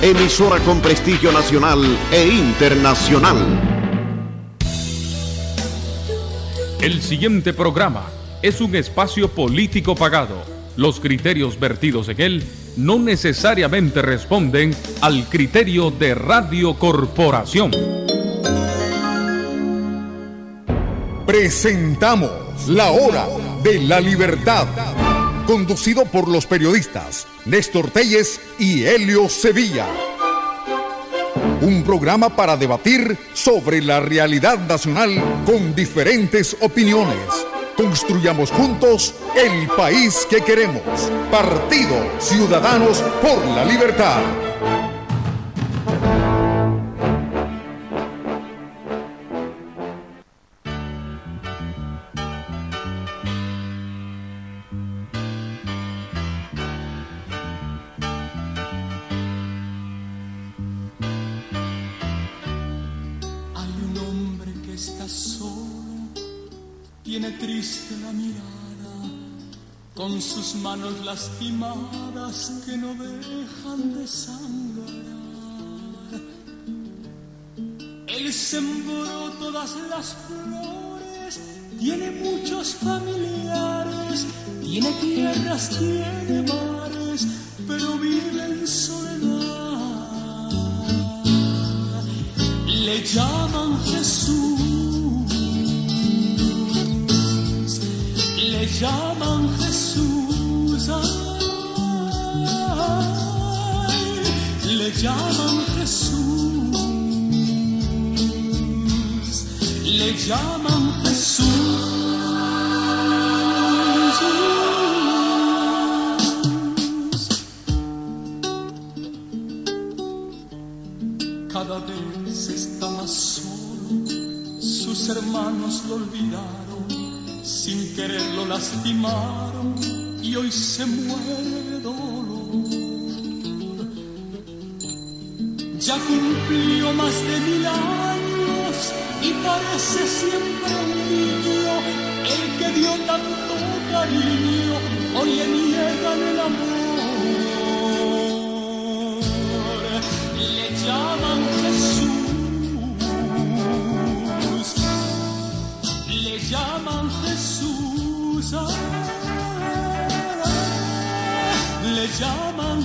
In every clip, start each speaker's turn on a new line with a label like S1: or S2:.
S1: emisora con prestigio nacional e internacional.
S2: El siguiente programa es un espacio político pagado. Los criterios vertidos en él no necesariamente responden al criterio de Radio Corporación.
S3: Presentamos La Hora de la Libertad, conducido por los periodistas Néstor Telles y Helio Sevilla. Un programa para debatir sobre la realidad nacional con diferentes opiniones. Construyamos juntos el país que queremos. Partido Ciudadanos por la Libertad.
S4: Manos lastimadas que no dejan de sangrar. Él sembró todas las flores, tiene muchos familiares, tiene tierras, tiene mares, pero vive en soledad. Le llaman Jesús, le llaman Jesús le llaman Jesús, le llaman Jesús. Cada vez está más solo, sus hermanos lo olvidaron, sin quererlo lastimaron y hoy se muere Ya cumplió más de mil años y parece siempre un niño, el que dio tanto cariño, hoy le niegan el amor. Le llaman Jesús, le llaman Jesús le llaman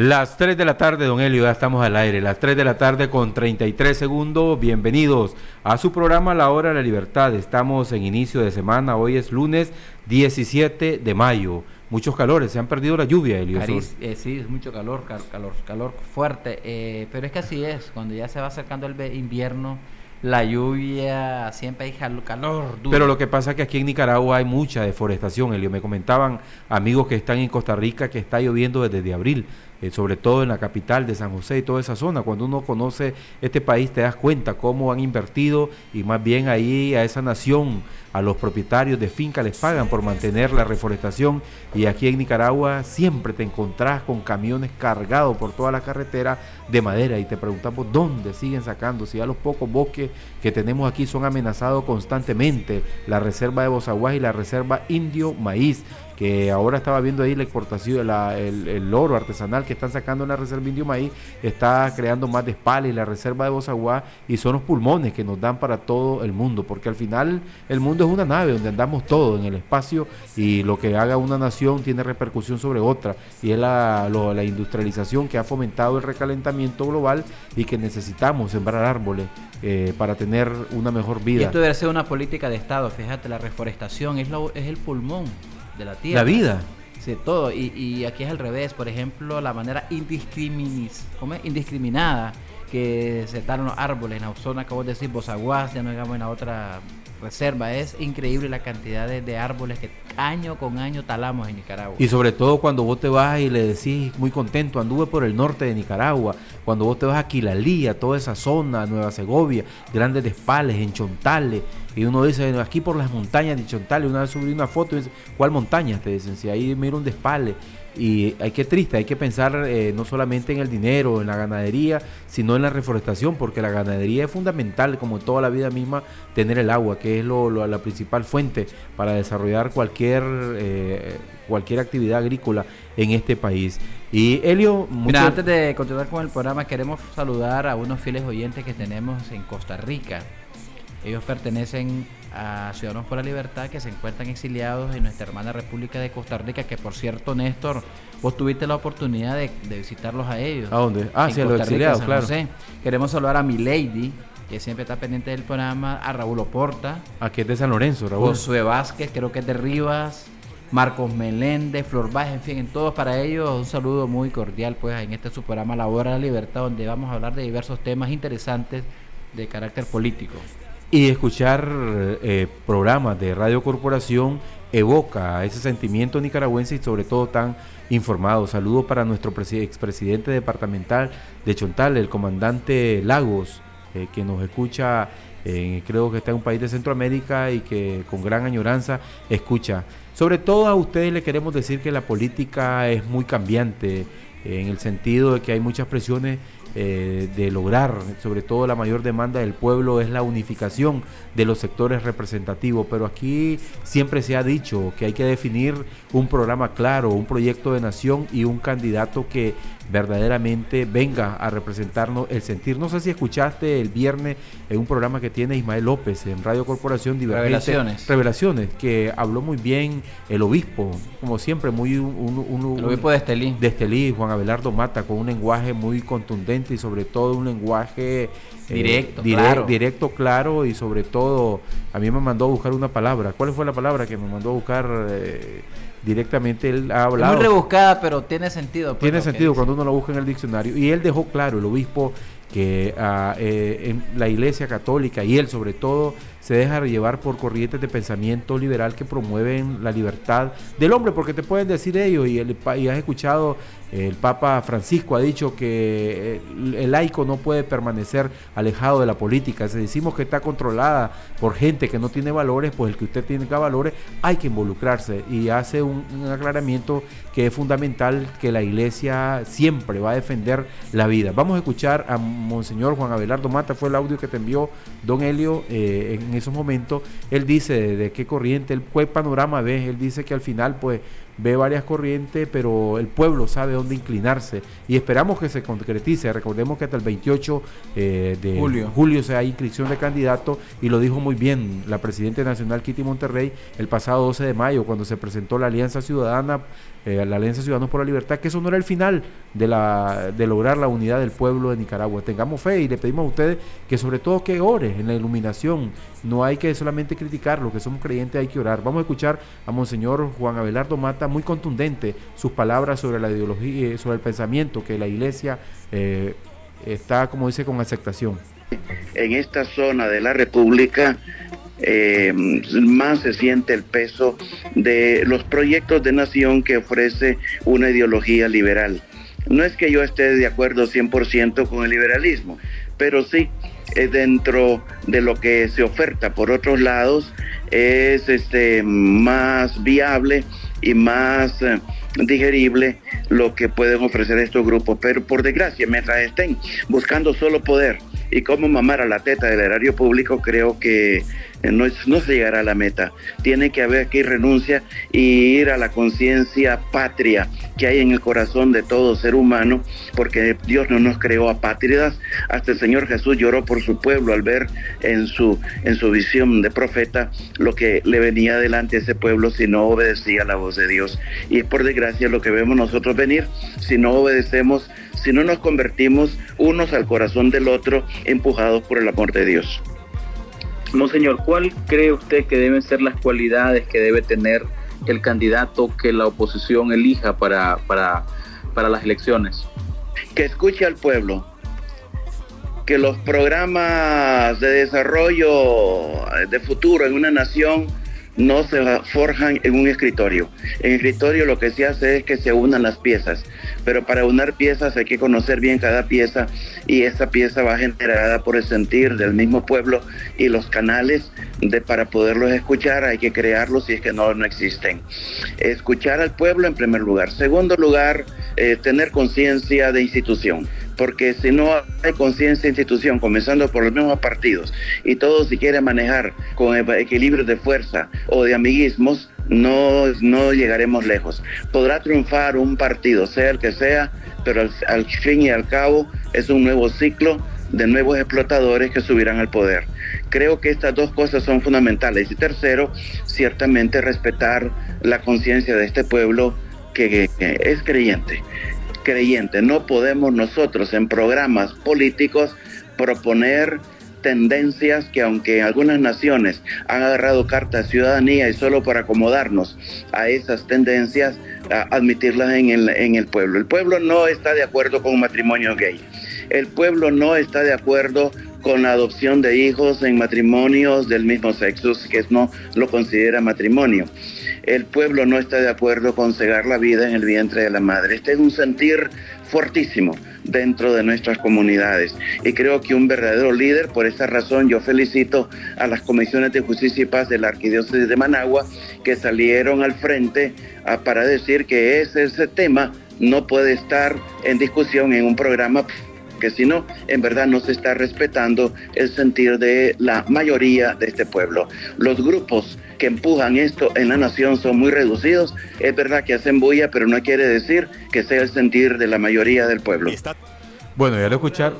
S5: Las 3 de la tarde, don Elio, ya estamos al aire. Las 3 de la tarde con 33 segundos. Bienvenidos a su programa La Hora de la Libertad. Estamos en inicio de semana. Hoy es lunes 17 de mayo. Muchos calores, se han perdido la lluvia, Elio.
S6: Eh, sí, es mucho calor, calor, calor fuerte. Eh, pero es que así es, cuando ya se va acercando el invierno la lluvia, siempre hay calor.
S5: Duro. Pero lo que pasa es que aquí en Nicaragua hay mucha deforestación, Elio. Me comentaban amigos que están en Costa Rica que está lloviendo desde abril. Eh, sobre todo en la capital de San José y toda esa zona. Cuando uno conoce este país te das cuenta cómo han invertido y más bien ahí a esa nación, a los propietarios de finca les pagan por mantener la reforestación. Y aquí en Nicaragua siempre te encontrás con camiones cargados por toda la carretera de madera y te preguntamos dónde siguen sacando, si ya los pocos bosques que tenemos aquí son amenazados constantemente, la reserva de Bozaguas y la reserva Indio Maíz que ahora estaba viendo ahí la exportación, la, el, oro artesanal que están sacando en la reserva Indio Maíz, está creando más de y la reserva de Bozaguá y son los pulmones que nos dan para todo el mundo, porque al final el mundo es una nave donde andamos todos en el espacio y lo que haga una nación tiene repercusión sobre otra y es la, la industrialización que ha fomentado el recalentamiento global y que necesitamos sembrar árboles eh, para tener una mejor vida. Y
S6: esto debe ser una política de Estado, fíjate, la reforestación es, lo, es el pulmón de la tierra.
S5: La vida.
S6: Sí, todo. Y, aquí es al revés. Por ejemplo, la manera indiscriminada que se talan los árboles en la zona que vos decís, Bozaguas, ya no digamos en la otra reserva. Es increíble la cantidad de, de, árboles que año con año talamos en Nicaragua.
S5: Y sobre todo cuando vos te vas y le decís muy contento, anduve por el norte de Nicaragua, cuando vos te vas a Quilalía, toda esa zona, Nueva Segovia, Grandes Despales, en Chontales, y uno dice, aquí por las montañas de Chontales, una vez subí una foto y dice, ¿cuál montaña? Te dicen, si ahí mira un despale. Y hay que triste, hay que pensar eh, no solamente en el dinero, en la ganadería, sino en la reforestación, porque la ganadería es fundamental, como toda la vida misma, tener el agua, que es lo, la principal fuente para desarrollar cualquier, eh, cualquier actividad agrícola en este país. Y mucho...
S6: Mira, antes de continuar con el programa, queremos saludar a unos fieles oyentes que tenemos en Costa Rica. Ellos pertenecen a Ciudadanos por la Libertad que se encuentran exiliados en nuestra hermana República de Costa Rica, que por cierto, Néstor, vos tuviste la oportunidad de, de visitarlos a ellos.
S5: ¿A dónde? Ah, sí, a los exiliados, claro.
S6: José. Queremos saludar a Milady, que siempre está pendiente del programa, a Raúl Oporta.
S5: Aquí es de San Lorenzo, Raúl.
S6: Josué Vázquez, creo que es de Rivas. Marcos Meléndez, Flor en fin, en todos para ellos un saludo muy cordial pues en este su programa La Hora de la Libertad donde vamos a hablar de diversos temas interesantes de carácter político.
S5: Y escuchar eh, programas de Radio Corporación evoca ese sentimiento nicaragüense y sobre todo tan informado. Saludo para nuestro expresidente departamental de Chontal, el comandante Lagos, eh, que nos escucha, eh, creo que está en un país de Centroamérica y que con gran añoranza escucha. Sobre todo a ustedes le queremos decir que la política es muy cambiante, en el sentido de que hay muchas presiones eh, de lograr, sobre todo la mayor demanda del pueblo es la unificación de los sectores representativos, pero aquí siempre se ha dicho que hay que definir un programa claro, un proyecto de nación y un candidato que verdaderamente venga a representarnos el sentir. No sé si escuchaste el viernes en un programa que tiene Ismael López en Radio Corporación
S6: Divergente, Revelaciones.
S5: Revelaciones, que habló muy bien el obispo, como siempre, muy un, un,
S6: el obispo de Estelí.
S5: De Estelí, Juan Abelardo Mata, con un lenguaje muy contundente y sobre todo un lenguaje
S6: directo,
S5: eh, dire
S6: claro.
S5: directo, claro y sobre todo a mí me mandó a buscar una palabra. ¿Cuál fue la palabra que me mandó a buscar? Eh, directamente él ha hablado.
S6: Es muy rebuscada, pero tiene sentido.
S5: Pues, tiene sentido cuando uno lo busca en el diccionario. Y él dejó claro, el obispo, que uh, eh, en la iglesia católica y él sobre todo se deja llevar por corrientes de pensamiento liberal que promueven la libertad del hombre, porque te pueden decir ellos, y, el, y has escuchado, el Papa Francisco ha dicho que el, el, laico no puede permanecer alejado de la política, si decimos que está controlada por gente que no tiene valores, pues el que usted tenga valores hay que involucrarse, y hace un, un aclaramiento que es fundamental que la iglesia siempre va a defender la vida. Vamos a escuchar a Monseñor Juan Abelardo Mata, fue el audio que te envió Don Helio eh, en esos momentos. Él dice de, qué corriente, el qué panorama ve, él dice que al final pues ve varias corrientes, pero el pueblo sabe dónde inclinarse y esperamos que se concretice. Recordemos que hasta el 28 eh, de
S6: julio.
S5: julio se hay inscripción de candidato y lo dijo muy bien la Presidenta Nacional Kitty Monterrey el pasado 12 de mayo cuando se presentó la Alianza Ciudadana, eh, la Alianza Ciudadanos por la Libertad, que eso no era el final de, la, de lograr la unidad del pueblo de Nicaragua. Tengamos fe y le pedimos a ustedes que sobre todo que ore en la iluminación. No hay que solamente criticar, lo que somos creyentes hay que orar. Vamos a escuchar a Monseñor Juan Abelardo Mata muy contundente sus palabras sobre la ideología, sobre el pensamiento que la iglesia eh, está, como dice, con aceptación.
S7: En esta zona de la República eh, más se siente el peso de los proyectos de nación que ofrece una ideología liberal. No es que yo esté de acuerdo 100% con el liberalismo, pero sí eh, dentro de lo que se oferta por otros lados es este, más viable y más eh, digerible lo que pueden ofrecer estos grupos. Pero por desgracia, mientras estén buscando solo poder y cómo mamar a la teta del erario público, creo que no, es, no, se llegará a la meta. Tiene que haber aquí renuncia y ir a la conciencia patria que hay en el corazón de todo ser humano, porque Dios no nos creó apátridas. Hasta el Señor Jesús lloró por su pueblo al ver en su, en su visión de profeta lo que le venía delante a ese pueblo si no obedecía la voz de Dios. Y es por desgracia lo que vemos nosotros venir si no obedecemos, si no nos convertimos unos al corazón del otro, empujados por el amor de Dios.
S8: Monseñor, ¿cuál cree usted que deben ser las cualidades que debe tener el candidato que la oposición elija para, para, para las elecciones?
S7: Que escuche al pueblo, que los programas de desarrollo de futuro en una nación no se forjan en un escritorio. En escritorio lo que se hace es que se unan las piezas, pero para unar piezas hay que conocer bien cada pieza y esa pieza va generada por el sentir del mismo pueblo y los canales de, para poderlos escuchar hay que crearlos si es que no, no existen. Escuchar al pueblo en primer lugar. Segundo lugar, eh, tener conciencia de institución porque si no hay conciencia institución, comenzando por los mismos partidos, y todo si quiere manejar con equilibrio de fuerza o de amiguismos, no, no llegaremos lejos. Podrá triunfar un partido, sea el que sea, pero al, fin y al cabo es un nuevo ciclo de nuevos explotadores que subirán al poder. Creo que estas dos cosas son fundamentales. Y tercero, ciertamente respetar la conciencia de este pueblo que, es creyente creyente. No podemos nosotros en programas políticos proponer tendencias que aunque algunas naciones han agarrado carta de ciudadanía y solo para acomodarnos a esas tendencias, admitirlas en el, en el pueblo. El pueblo no está de acuerdo con matrimonio gay. El pueblo no está de acuerdo con la adopción de hijos en matrimonios del mismo sexo, que no lo considera matrimonio el pueblo no está de acuerdo con cegar la vida en el vientre de la madre. Este es un sentir fuertísimo dentro de nuestras comunidades. Y creo que un verdadero líder, por esa razón yo felicito a las comisiones de justicia y paz de la Arquidiócesis de Managua que salieron al frente ah, para decir que ese tema no puede estar en discusión en un programa que si no, en verdad no se está respetando el sentir de la mayoría de este pueblo. Los grupos que empujan esto en la nación son muy reducidos. Es verdad que hacen bulla, pero no quiere decir que sea el sentir de la mayoría del pueblo.
S5: Bueno, ya lo escucharon.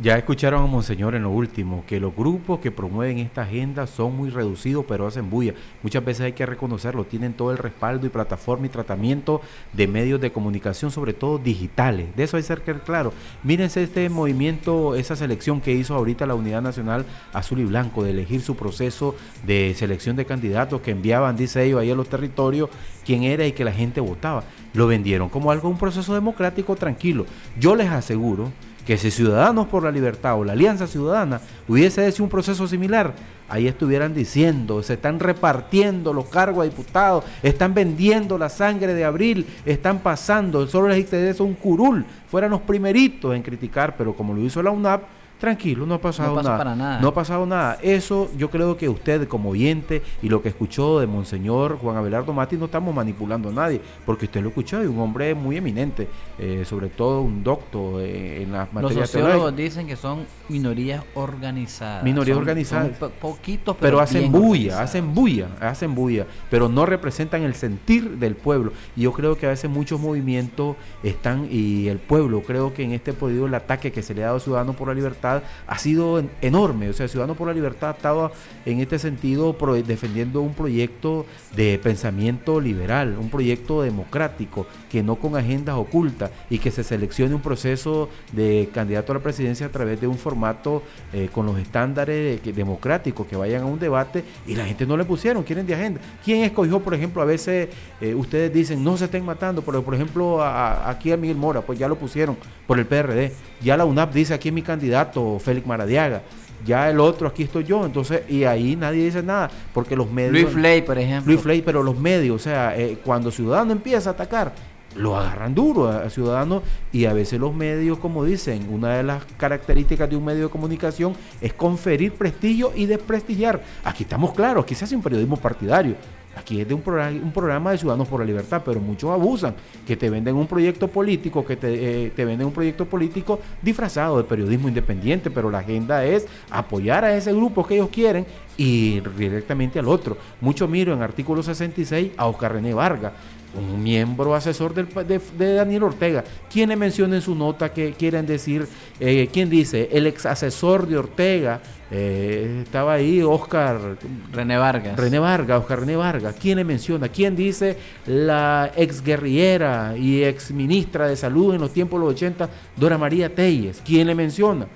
S5: Ya escucharon a Monseñor en lo último, que los grupos que promueven esta agenda son muy reducidos, pero hacen bulla. Muchas veces hay que reconocerlo, tienen todo el respaldo y plataforma y tratamiento de medios de comunicación, sobre todo digitales. De eso hay que ser claro. Mírense este movimiento, esa selección que hizo ahorita la Unidad Nacional Azul y Blanco, de elegir su proceso de selección de candidatos que enviaban, dice ellos, ahí a los territorios, quién era y que la gente votaba. Lo vendieron como algo, un proceso democrático tranquilo. Yo les aseguro que si Ciudadanos por la Libertad o la Alianza Ciudadana hubiese hecho un proceso similar, ahí estuvieran diciendo, se están repartiendo los cargos a diputados, están vendiendo la sangre de abril, están pasando, solo les interesa un curul, fueran los primeritos en criticar, pero como lo hizo la UNAP, tranquilo, no ha pasado nada. No ha pasado nada. Eso yo creo que usted como oyente y lo que escuchó de Monseñor Juan Abelardo Mati no estamos manipulando a nadie, porque usted lo escuchó y un hombre muy eminente, eh, sobre todo un doctor eh, en las materias
S6: Los sociólogos dicen que son minorías organizadas.
S5: Minorías organizadas. poquitos, pero, hacen bulla, hacen bulla, hacen bulla, pero no representan el sentir del pueblo. Y yo creo que a veces muchos movimientos están, y el pueblo, creo que en este podido el ataque que se le ha dado a Ciudadanos por la Libertad, ha sido enorme. O sea, Ciudadanos por la Libertad ha estado en este sentido defendiendo un proyecto de pensamiento liberal, un proyecto democrático, que no con agendas ocultas y que se seleccione un proceso de candidato a la presidencia a través de un formato eh, con los estándares democráticos que vayan a un debate y la gente no le pusieron, quieren de agenda. ¿Quién escogió, por ejemplo, a veces eh, ustedes dicen no se estén matando, pero por ejemplo aquí a Miguel Mora, pues ya lo pusieron por el PRD, ya la UNAP dice aquí es mi candidato Félix Maradiaga. Ya el otro, aquí estoy yo. Entonces, y ahí nadie dice nada, porque los medios.
S6: Luis Flay, por ejemplo.
S5: Luis Flay, pero los medios, o sea, eh, cuando Ciudadano empieza a atacar, lo agarran duro a, Ciudadano y a veces los medios, como dicen, una de las características de un medio de comunicación es conferir prestigio y desprestigiar. Aquí estamos claros, aquí se hace un periodismo partidario. Aquí es de un, programa, de Ciudadanos por la Libertad, pero muchos abusan, que te venden un proyecto político, que te, eh, te venden un proyecto político disfrazado de periodismo independiente, pero la agenda es apoyar a ese grupo que ellos quieren y directamente al otro. Mucho miro en artículo 66 a Oscar René Vargas un miembro asesor de, Daniel Ortega. ¿Quién le menciona en su nota que quieren decir? Eh, ¿Quién dice? El ex asesor de Ortega. Eh, estaba ahí Oscar
S6: René Vargas.
S5: René Vargas, Oscar René Vargas. ¿Quién le menciona? ¿Quién dice la ex guerrillera y ex ministra de salud en los tiempos de los 80, Dora María Telles? ¿Quién le menciona?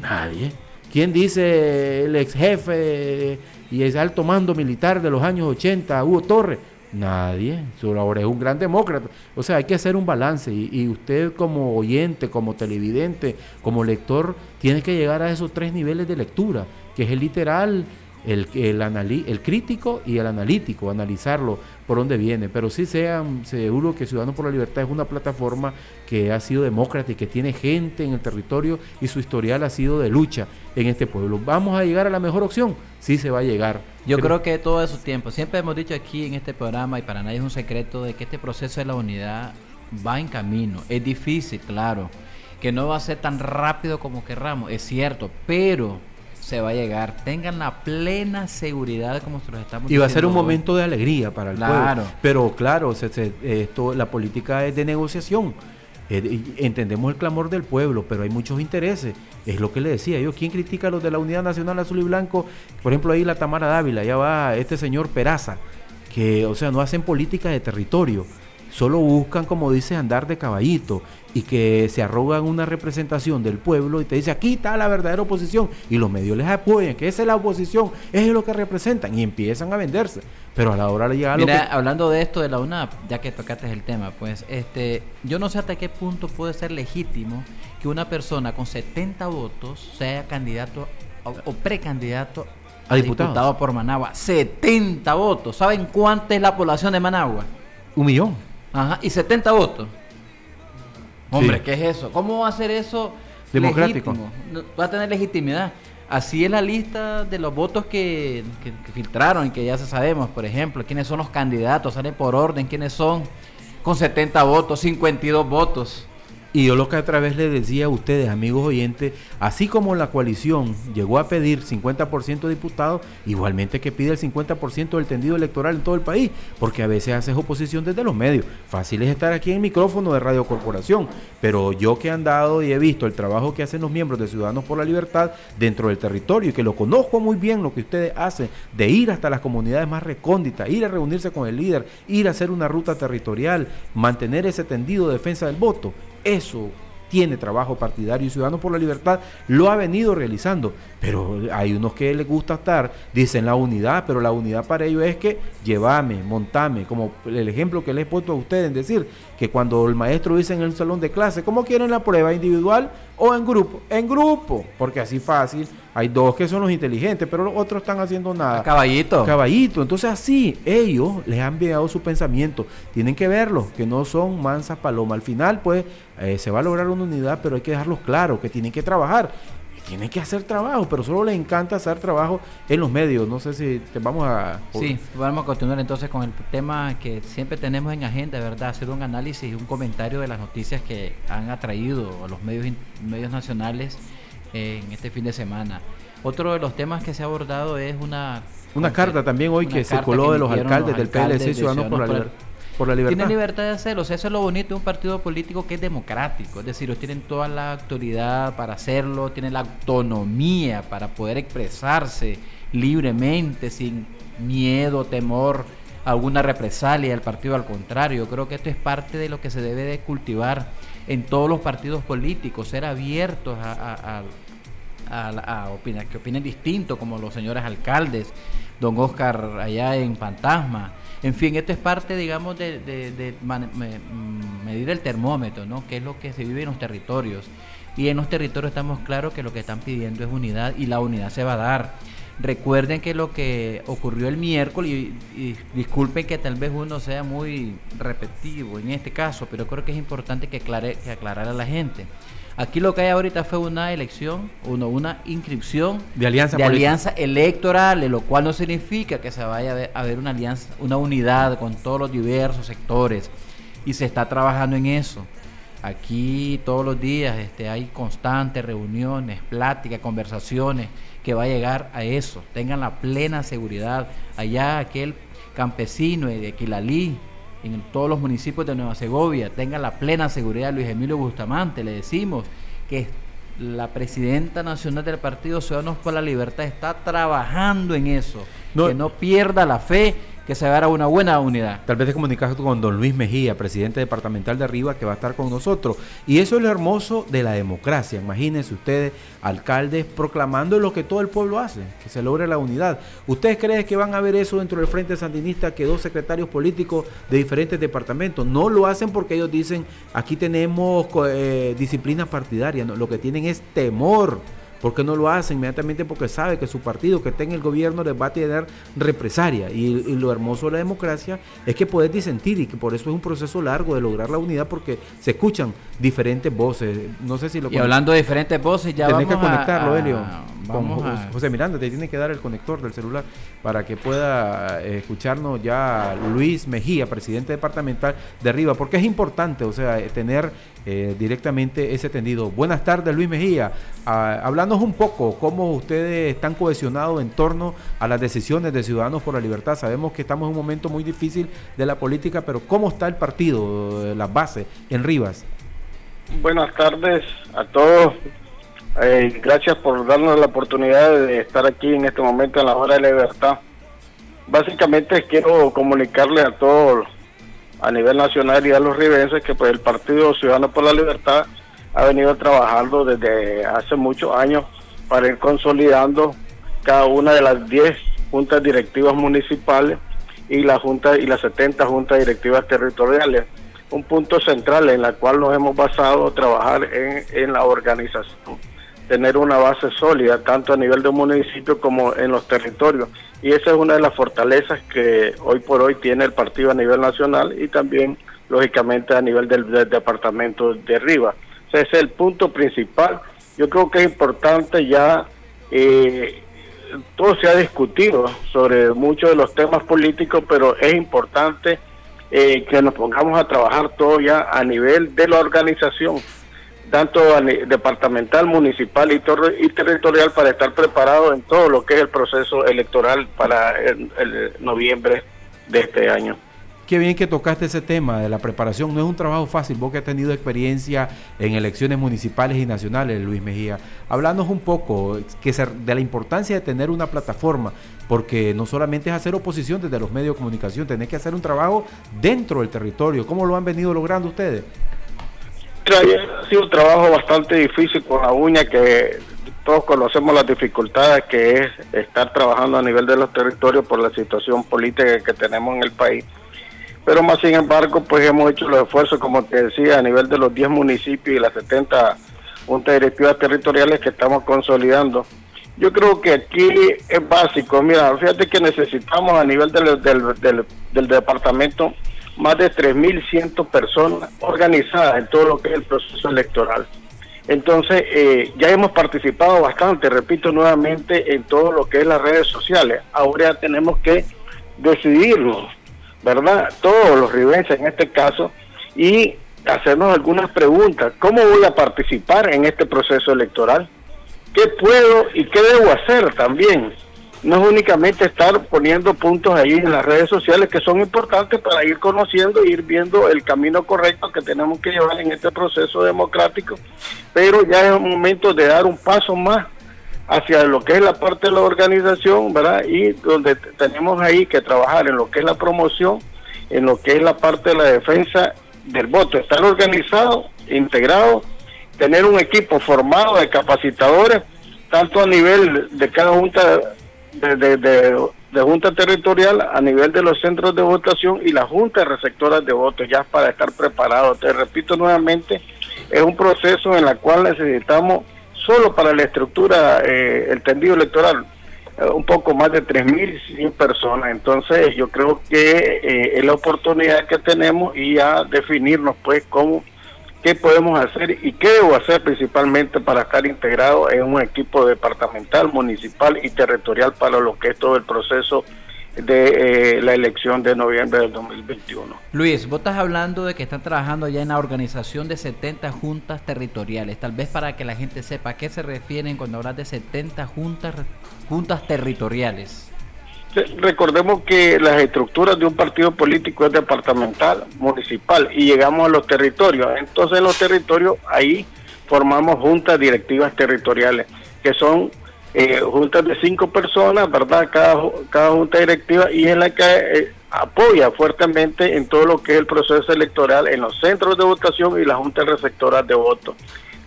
S5: Nadie. ¿Quién dice el ex jefe y el alto mando militar de los años 80, Hugo Torres? Nadie. Solo ahora es un gran demócrata. O sea, hay que hacer un balance. Y, y, usted como oyente, como televidente, como lector, tiene que llegar a esos tres niveles de lectura, que es el literal, el, el, el crítico y el analítico, analizarlo por dónde viene. Pero sí sean seguro que Ciudadanos por la Libertad es una plataforma que ha sido demócrata y que tiene gente en el territorio y su historial ha sido de lucha en este pueblo. ¿Vamos a llegar a la mejor opción? Sí se va a llegar.
S6: Yo creo que todo su tiempo, siempre hemos dicho aquí en este programa y para nadie es un secreto de que este proceso de la unidad va en camino. Es difícil, claro, que no va a ser tan rápido como querramos, es cierto, pero se va a llegar. Tengan la plena seguridad como se los estamos
S5: Y va a ser un momento de alegría para el pueblo. Pero claro, se, se, esto, la política es de negociación. Eh, entendemos el clamor del pueblo, pero hay muchos intereses. Es lo que le decía yo. ¿Quién critica a los de la Unidad Nacional Azul y Blanco? Por ejemplo, ahí la Tamara Dávila, ya va este señor Peraza, que, o sea, no hacen política de territorio solo buscan, como dice, andar de caballito y que se arrogan una representación del pueblo y te dice aquí está la verdadera oposición y los medios les apoyan, que esa es la oposición, es lo que representan y empiezan a venderse. Pero a la hora de llegar
S6: Mira, hablando de esto de la UNAP, ya que tocaste el tema, pues este, yo no sé hasta qué punto puede ser legítimo que una persona con 70 votos sea candidato o, precandidato a, diputado por Managua. 70 votos. ¿Saben cuánta es la población de Managua?
S5: Un millón.
S6: Ajá, y 70 votos. Hombre, ¿qué es eso? ¿Cómo va a ser eso
S5: democrático?
S6: Va a tener legitimidad. Así es la lista de los votos que, que, filtraron y que ya sabemos, por ejemplo, quiénes son los candidatos, sale por orden, quiénes son, con 70 votos, 52 votos.
S5: Y yo lo que otra vez le decía a ustedes, amigos oyentes, así como la coalición llegó a pedir 50% de diputados, igualmente que pide el 50% del tendido electoral en todo el país, porque a veces haces oposición desde los medios. Fácil es estar aquí en micrófono de Radio Corporación, pero yo que he andado y he visto el trabajo que hacen los miembros de Ciudadanos por la Libertad dentro del territorio y que lo conozco muy bien lo que ustedes hacen, de ir hasta las comunidades más recónditas, ir a reunirse con el líder, ir a hacer una ruta territorial, mantener ese tendido de defensa del voto eso tiene trabajo partidario y Ciudadanos por la Libertad lo ha venido realizando. Pero hay unos que les gusta estar, dicen la unidad, pero la unidad para ellos es que llévame, montame, como el ejemplo que les he puesto a ustedes en decir que cuando el maestro dice en el salón de clase, ¿cómo quieren la prueba individual o en grupo? En grupo, porque así fácil, hay dos que son los inteligentes, pero los otros están haciendo nada.
S6: Caballito.
S5: Caballito, entonces así ellos les han enviado su pensamiento, tienen que verlo, que no son mansas palomas. Al final, pues, eh, se va a lograr una unidad, pero hay que dejarlos claro, que tienen que trabajar tiene que hacer trabajo, pero solo le encanta hacer trabajo en los medios. No sé si te vamos a...
S6: Sí, vamos a continuar entonces con el tema que siempre tenemos en agenda, ¿verdad? Hacer un análisis y un comentario de las noticias que han atraído a los medios, medios nacionales en este fin de semana. Otro de los temas que se ha abordado es una...
S5: Una carta también hoy que se coló de los alcaldes del PLC Ciudadanos por la Libertad por libertad.
S6: Tienen libertad de hacerlo. O sea, eso es lo bonito de un partido político que es democrático. Es decir, ellos tienen toda la autoridad para hacerlo, tienen la autonomía para poder expresarse libremente, sin miedo, temor a alguna represalia del partido. Al contrario, yo creo que esto es parte de lo que se debe de cultivar en todos los partidos políticos, ser abiertos a, a, opinar, que opinen distinto, como los señores alcaldes, don Oscar allá en Fantasma, en fin, esto es parte, digamos, de, mm, medir el termómetro, ¿no? Que es lo que se vive en los territorios. Y en los territorios estamos claros que lo que están pidiendo es unidad y la unidad se va a dar. Recuerden que lo que ocurrió el miércoles, y, disculpen que tal vez uno sea muy repetitivo en este caso, pero creo que es importante que, aclare, que aclarara a la gente. Aquí lo que hay ahorita fue una elección, uno, una inscripción
S5: de alianza,
S6: de alianza electoral, lo cual no significa que se vaya a haber una alianza, una unidad con todos los diversos sectores. Y se está trabajando en eso. Aquí todos los días este, hay constantes reuniones, pláticas, conversaciones que va a llegar a eso. Tengan la plena seguridad. Allá aquel campesino de Quilalí, en todos los municipios de Nueva Segovia tenga la plena seguridad Luis Emilio Bustamante. Le decimos que la presidenta nacional del Partido Ciudadanos por la Libertad está trabajando en eso. que no pierda la fe, que se dará una buena unidad.
S5: Tal vez te comunicas con don Luis Mejía, presidente departamental de Arriba, que va a estar con nosotros. Y eso es lo hermoso de la democracia. Imagínense ustedes, alcaldes, proclamando lo que todo el pueblo hace, que se logre la unidad. ¿Ustedes creen que van a ver eso dentro del Frente Sandinista, que dos secretarios políticos de diferentes departamentos no lo hacen porque ellos dicen, aquí tenemos eh, disciplina partidaria, no, lo que tienen es temor ¿Por qué no lo hacen? Inmediatamente porque sabe que su partido que está en el gobierno les va a tener represaria. Y, lo hermoso de la democracia es que puedes disentir y que por eso es un proceso largo de lograr la unidad porque se escuchan diferentes voces. No sé si lo
S6: Y hablando de diferentes voces, ya
S5: Tenés
S6: vamos
S5: que conectarlo,
S6: a,
S5: Helio.
S6: Vamos
S5: con
S6: a,
S5: José Miranda, te tiene que dar el conector del celular para que pueda eh, escucharnos ya Luis Mejía, presidente departamental de Arriba, porque es importante, o sea, eh, tener eh, directamente ese tendido. Buenas tardes, Luis Mejía. Ah, háblanos un poco cómo ustedes están cohesionados en torno a las decisiones de Ciudadanos por la Libertad. Sabemos que estamos en un momento muy difícil de la política, pero ¿cómo está el partido, las bases en Rivas?
S9: Buenas tardes a todos. Eh, gracias por darnos la oportunidad de estar aquí en este momento en la hora de la libertad. Básicamente quiero comunicarle a todos a nivel nacional y a los ribenses que pues el Partido Ciudadano por la Libertad ha venido trabajando desde hace muchos años para ir consolidando cada una de las 10 juntas directivas municipales y la junta y las 70 juntas directivas territoriales. Un punto central en la cual nos hemos basado trabajar en, en la organización tener una base sólida, tanto a nivel de municipio como en los territorios. Y esa es una de las fortalezas que hoy por hoy tiene el partido a nivel nacional y también, lógicamente, a nivel del, departamento de arriba. ese es el punto principal. Yo creo que es importante ya, eh, todo se ha discutido sobre muchos de los temas políticos, pero es importante eh, que nos pongamos a trabajar todo ya a nivel de la organización tanto departamental, municipal y, territorial para estar preparado en todo lo que es el proceso electoral para el, noviembre de este año.
S5: Qué bien que tocaste ese tema de la preparación. No es un trabajo fácil. Vos que has tenido experiencia en elecciones municipales y nacionales, Luis Mejía. Hablanos un poco de la importancia de tener una plataforma, porque no solamente es hacer oposición desde los medios de comunicación, tenés que hacer un trabajo dentro del territorio. ¿Cómo lo han venido logrando ustedes?
S9: Ha sido un trabajo bastante difícil con la uña que todos conocemos las dificultades que es estar trabajando a nivel de los territorios por la situación política que tenemos en el país. Pero más sin embargo, pues hemos hecho los esfuerzos, como te decía, a nivel de los 10 municipios y las 70 juntas directivas territoriales que estamos consolidando. Yo creo que aquí es básico. Mira, fíjate que necesitamos a nivel del, del, del departamento más de 3.100 personas organizadas en todo lo que es el proceso electoral. Entonces, eh, ya hemos participado bastante, repito nuevamente, en todo lo que es las redes sociales. Ahora tenemos que decidirnos, ¿verdad? Todos los ribenses en este caso, y hacernos algunas preguntas. ¿Cómo voy a participar en este proceso electoral? ¿Qué puedo y qué debo hacer también? No es únicamente estar poniendo puntos ahí en las redes sociales que son importantes para ir conociendo e ir viendo el camino correcto que tenemos que llevar en este proceso democrático, pero ya es un momento de dar un paso más hacia lo que es la parte de la organización, ¿verdad? Y donde tenemos ahí que trabajar en lo que es la promoción, en lo que es la parte de la defensa del voto, estar organizado, integrado, tener un equipo formado de capacitadores, tanto a nivel de cada junta de, Junta Territorial a nivel de los centros de votación y la Junta receptoras de votos, ya para estar preparados. Te repito nuevamente, es un proceso en el cual necesitamos, solo para la estructura, eh, el tendido electoral, eh, un poco más de 3.100 personas. Entonces, yo creo que eh, es la oportunidad que tenemos y ya definirnos, pues, cómo qué podemos hacer y qué debo hacer principalmente para estar integrado en un equipo departamental, municipal y territorial para lo que es todo el proceso de eh, la elección de noviembre del 2021.
S6: Luis, vos estás hablando de que están trabajando ya en la organización de 70 juntas territoriales. Tal vez para que la gente sepa a qué se refieren cuando hablas de 70 juntas, juntas territoriales.
S9: Recordemos que las estructuras de un partido político es departamental, municipal y llegamos a los territorios. Entonces en los territorios ahí formamos juntas directivas territoriales, que son eh, juntas de cinco personas, ¿verdad? Cada, cada junta directiva y es la que eh, apoya fuertemente en todo lo que es el proceso electoral en los centros de votación y la Junta Receptora de Votos.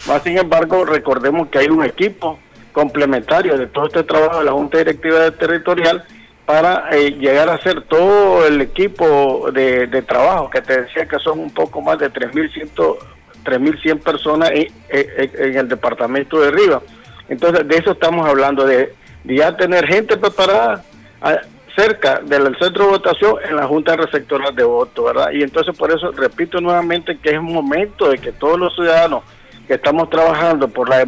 S9: Más sin embargo, recordemos que hay un equipo complementario de todo este trabajo de la Junta Directiva Territorial para eh, llegar a ser todo el equipo de, trabajo, que te decía que son un poco más de 3.100 personas en, en, el departamento de Riva. Entonces, de eso estamos hablando, de, ya tener gente preparada cerca del centro de votación en la Junta Receptora de Voto, ¿verdad? Y entonces, por eso, repito nuevamente que es un momento de que todos los ciudadanos que estamos trabajando por la,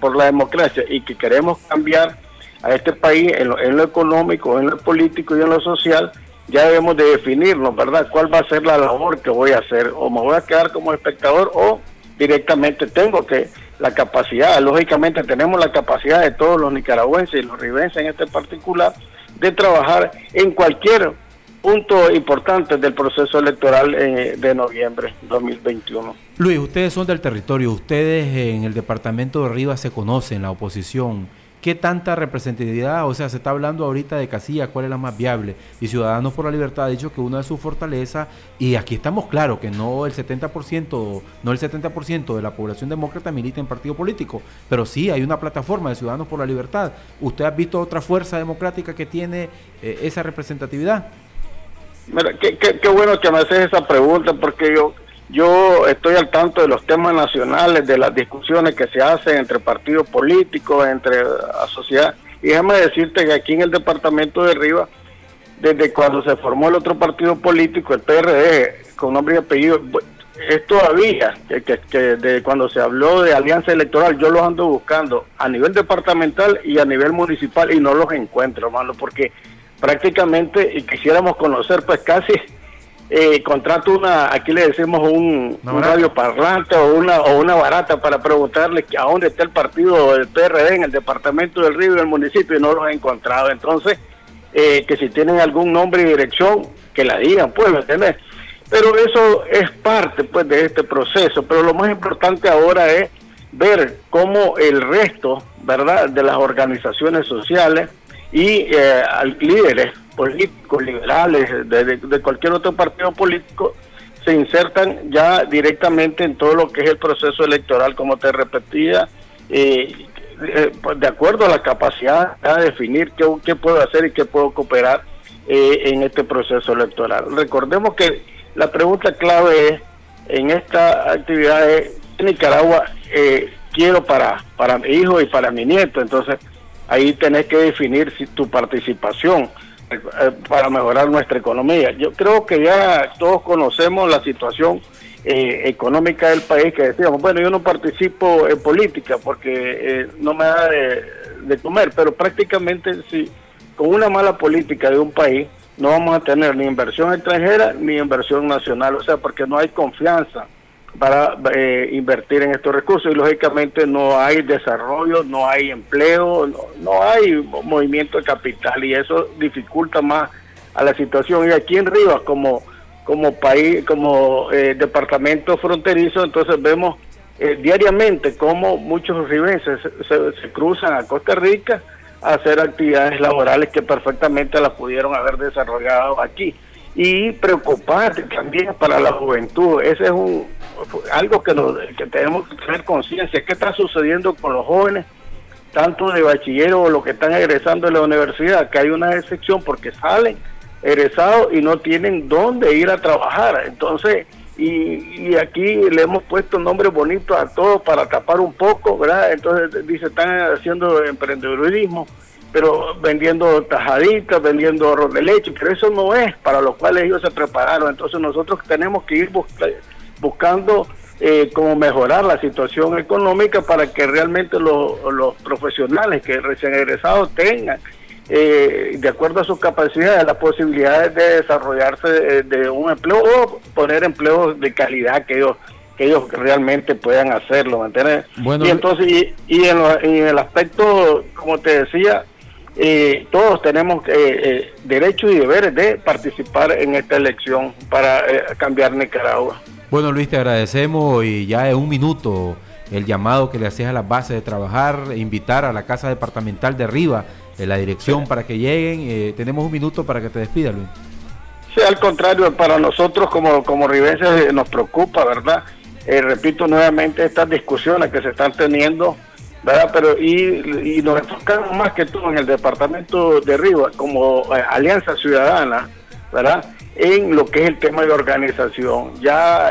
S9: por la democracia y que queremos cambiar a este país en lo, económico, en lo político y en lo social, ya debemos de definirnos, ¿verdad? ¿Cuál va a ser la labor que voy a hacer? O me voy a quedar como espectador o directamente tengo que la capacidad, lógicamente tenemos la capacidad de todos los nicaragüenses y los ribenses en este particular de trabajar en cualquier punto importante del proceso electoral eh, de noviembre 2021.
S5: Luis, ustedes son del territorio, ustedes en el departamento de Rivas se conocen, la oposición. ¿Qué tanta representatividad? O sea, se está hablando ahorita de Casilla, cuál es la más viable. Y Ciudadanos por la Libertad ha dicho que una de sus fortalezas, y aquí estamos claros que no el 70%, no el 70% de la población demócrata milita en partido político, pero sí hay una plataforma de Ciudadanos por la Libertad. ¿Usted ha visto otra fuerza democrática que tiene eh, esa representatividad?
S9: Mira, qué, qué bueno que me haces esa pregunta, porque yo yo estoy al tanto de los temas nacionales, de las discusiones que se hacen entre partidos políticos, entre la sociedad. Y déjame decirte que aquí en el departamento de Rivas, desde cuando se formó el otro partido político, el PRD, con nombre y apellido, es todavía que, que, de cuando se habló de alianza electoral, yo los ando buscando a nivel departamental y a nivel municipal y no los encuentro, hermano, porque prácticamente y quisiéramos conocer pues casi eh, contrato una, aquí le decimos un, radio parlante o una, o una barata para preguntarle a dónde está el partido del PRD en el departamento del Río y el municipio y no los he encontrado. Entonces, eh, que si tienen algún nombre y dirección, que la digan, pues, ¿me entiendes? Pero eso es parte, pues, de este proceso. Pero lo más importante ahora es ver cómo el resto, ¿verdad?, de las organizaciones sociales y eh, líderes políticos, liberales, de, cualquier otro partido político, se insertan ya directamente en todo lo que es el proceso electoral, como te repetía, eh, eh, pues, de acuerdo a la capacidad de definir qué, qué puedo hacer y qué puedo cooperar eh, en este proceso electoral. Recordemos que la pregunta clave es, en esta actividad es, Nicaragua quiero para, para mi hijo y para mi nieto, entonces ahí tenés que definir si tu participación eh, para mejorar nuestra economía. Yo creo que ya todos conocemos la situación eh, económica del país que decíamos, bueno, yo no participo en política porque eh, no me da de, comer, pero prácticamente si con una mala política de un país no vamos a tener ni inversión extranjera ni inversión nacional, o sea, porque no hay confianza para eh, invertir en estos recursos y lógicamente no hay desarrollo, no hay empleo, no, hay movimiento de capital y eso dificulta más a la situación. Y aquí en Rivas, como, como país, como eh, departamento fronterizo, entonces vemos eh, diariamente cómo muchos ribenses se, cruzan a Costa Rica a hacer actividades laborales que perfectamente las pudieron haber desarrollado aquí y preocuparte también para la juventud. Ese es un algo que, que tenemos que tener conciencia. ¿Qué está sucediendo con los jóvenes, tanto de bachiller o los que están egresando de la universidad? Que hay una excepción porque salen egresados y no tienen dónde ir a trabajar. Entonces, y, y aquí le hemos puesto nombres bonitos a todos para tapar un poco, ¿verdad? Entonces, dice, están haciendo emprendedurismo pero vendiendo tajaditas, vendiendo arroz de leche, pero eso no es para lo cual ellos se prepararon. Entonces nosotros tenemos que ir buscando eh, cómo mejorar la situación económica para que realmente los profesionales que recién egresados tengan, eh, de acuerdo a sus capacidades, las posibilidades de desarrollarse de, un empleo o poner empleos de calidad que ellos que ellos realmente puedan hacerlo, ¿me Bueno, y entonces, y, y en, en, el aspecto, como te decía, eh, todos tenemos eh, eh, derechos y deberes de participar en esta elección para eh, cambiar Nicaragua.
S5: Bueno, Luis, te agradecemos y ya en un minuto el llamado que le hacías a las bases de trabajar, invitar a la Casa Departamental de arriba, en la dirección para que lleguen. tenemos un minuto para que te despidas, Luis.
S9: Sí, al contrario, para nosotros como, como ribenses eh, nos preocupa, ¿verdad? Eh, repito nuevamente estas discusiones que se están teniendo, ¿verdad? Pero y, y nos enfocamos más que todo en el departamento de Rivas como eh, Alianza Ciudadana, ¿verdad? En lo que es el tema de organización. Ya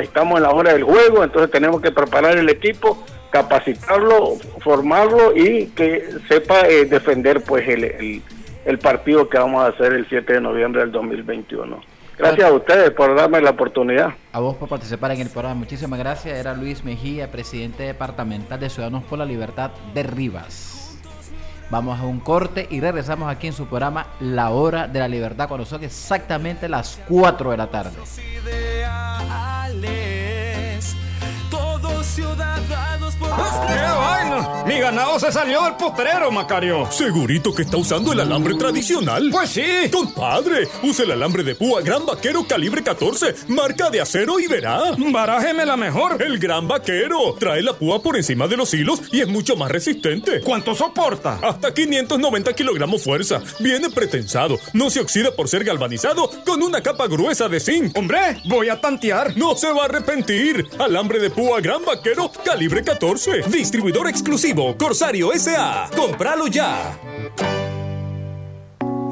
S9: estamos en la hora del juego, entonces tenemos que preparar el equipo, capacitarlo, formarlo y que sepa defender pues el el partido que vamos a hacer el 7 de noviembre del 2021. Gracias a ustedes por darme la oportunidad.
S6: A vos por participar en el programa. Muchísimas gracias. Era Luis Mejía, presidente departamental de Ciudadanos por la Libertad de Rivas. Vamos a un corte y regresamos aquí en su programa La Hora de la Libertad cuando son exactamente las 4 de la tarde.
S10: Todos ciudadanos. Mi ganado se salió del potrero, Macario.
S11: ¿Segurito que está usando el alambre tradicional?
S10: Pues sí.
S11: Compadre, use el alambre de púa Gran Vaquero calibre 14, marca de acero y verá.
S10: Barájeme la mejor.
S11: El Gran Vaquero. Trae la púa por encima de los hilos y es mucho más resistente.
S10: ¿Cuánto soporta?
S11: Hasta 590 kilogramos fuerza. Viene pretensado. No se oxida por ser galvanizado con una capa gruesa de zinc.
S10: Hombre, voy a tantear.
S11: No se va a arrepentir. Alambre de púa Gran Vaquero calibre 14. Distribuidor exclusivo Corsario SA. ¡Cómpralo ya!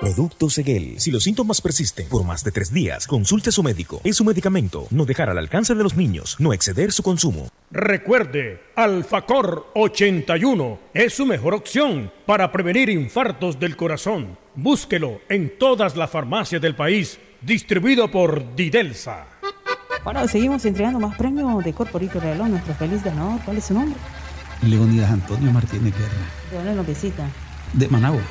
S12: Producto Seguel. Si los síntomas persisten por más de tres días, consulte a su médico. Es su medicamento. No dejar al alcance de los niños. No exceder su consumo.
S10: Recuerde, Alfacor 81 es su mejor opción para prevenir infartos del corazón. Búsquelo en todas las farmacias del país. Distribuido por Didelsa.
S13: Bueno, seguimos entregando más premios de Corporito Regalón. Nuestro feliz ganador. ¿Cuál es su nombre?
S14: Leonidas Antonio Martínez Guerra.
S13: ¿De dónde nos visita?
S14: De Managua.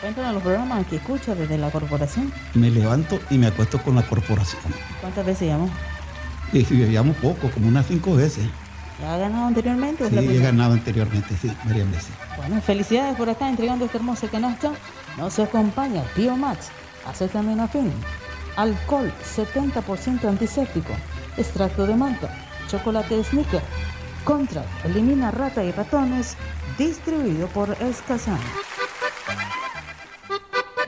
S13: Cuéntanos los programas que escucha desde la corporación.
S14: Me levanto y me acuesto con la corporación.
S13: ¿Cuántas veces llamó?
S14: Y llamo poco, como unas cinco veces.
S13: ¿Ya ha ganado anteriormente?
S14: Sí, he ganado anteriormente, sí, varias veces.
S13: Bueno, felicidades por acá entregando este hermoso canasta. No se acompaña, Pio Max, acetaminofén, alcohol 70% antiséptico, extracto de manta, chocolate sneaker, contra, elimina rata y ratones, distribuido por Escazán.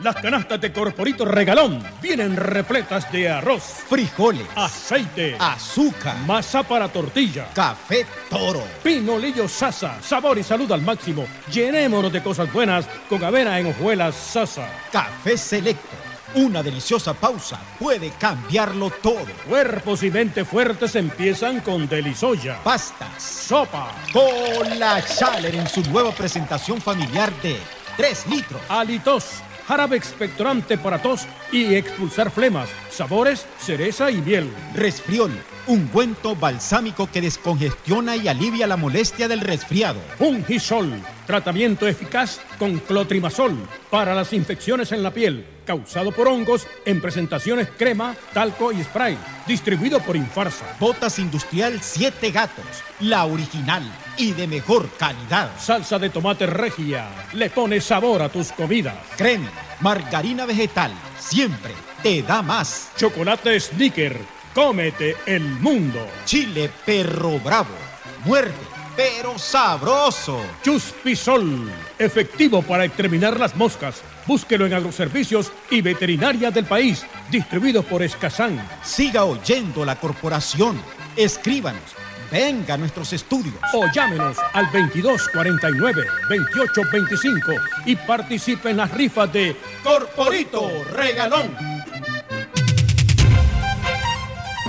S10: Las canastas de Corporito Regalón vienen repletas de arroz,
S15: frijoles,
S10: aceite,
S15: azúcar,
S10: masa para tortilla,
S15: café toro,
S10: pinolillo sasa, sabor y salud al máximo. Llenémonos de cosas buenas con avena en hojuelas sasa.
S15: Café selecto. Una deliciosa pausa puede cambiarlo todo.
S10: Cuerpos y mente fuertes empiezan con Delisoya.
S15: Pastas.
S10: Sopa.
S15: Cola Chaler en su nueva presentación familiar de 3 litros.
S10: Alitos jarabe expectorante para tos y expulsar flemas, sabores, cereza y miel.
S15: Resfriol, ungüento balsámico que descongestiona y alivia la molestia del resfriado.
S10: Ungisol, tratamiento eficaz con clotrimazol para las infecciones en la piel, causado por hongos en presentaciones crema, talco y spray, distribuido por Infarsa.
S15: Botas Industrial 7 Gatos, la original y de mejor calidad.
S10: Salsa de tomate regia, le pone sabor a tus comidas.
S15: Creme, margarina vegetal, siempre te da más.
S10: Chocolate Snicker, cómete el mundo.
S15: Chile Perro Bravo, muerde, pero sabroso.
S10: Chuspisol, efectivo para exterminar las moscas. Búsquelo en agroservicios y veterinaria del país, distribuido por Escazán.
S15: Siga oyendo la corporación. Escríbanos Venga a nuestros estudios.
S10: O llámenos al 2249-2825 y participe en las rifas de Corporito Regalón.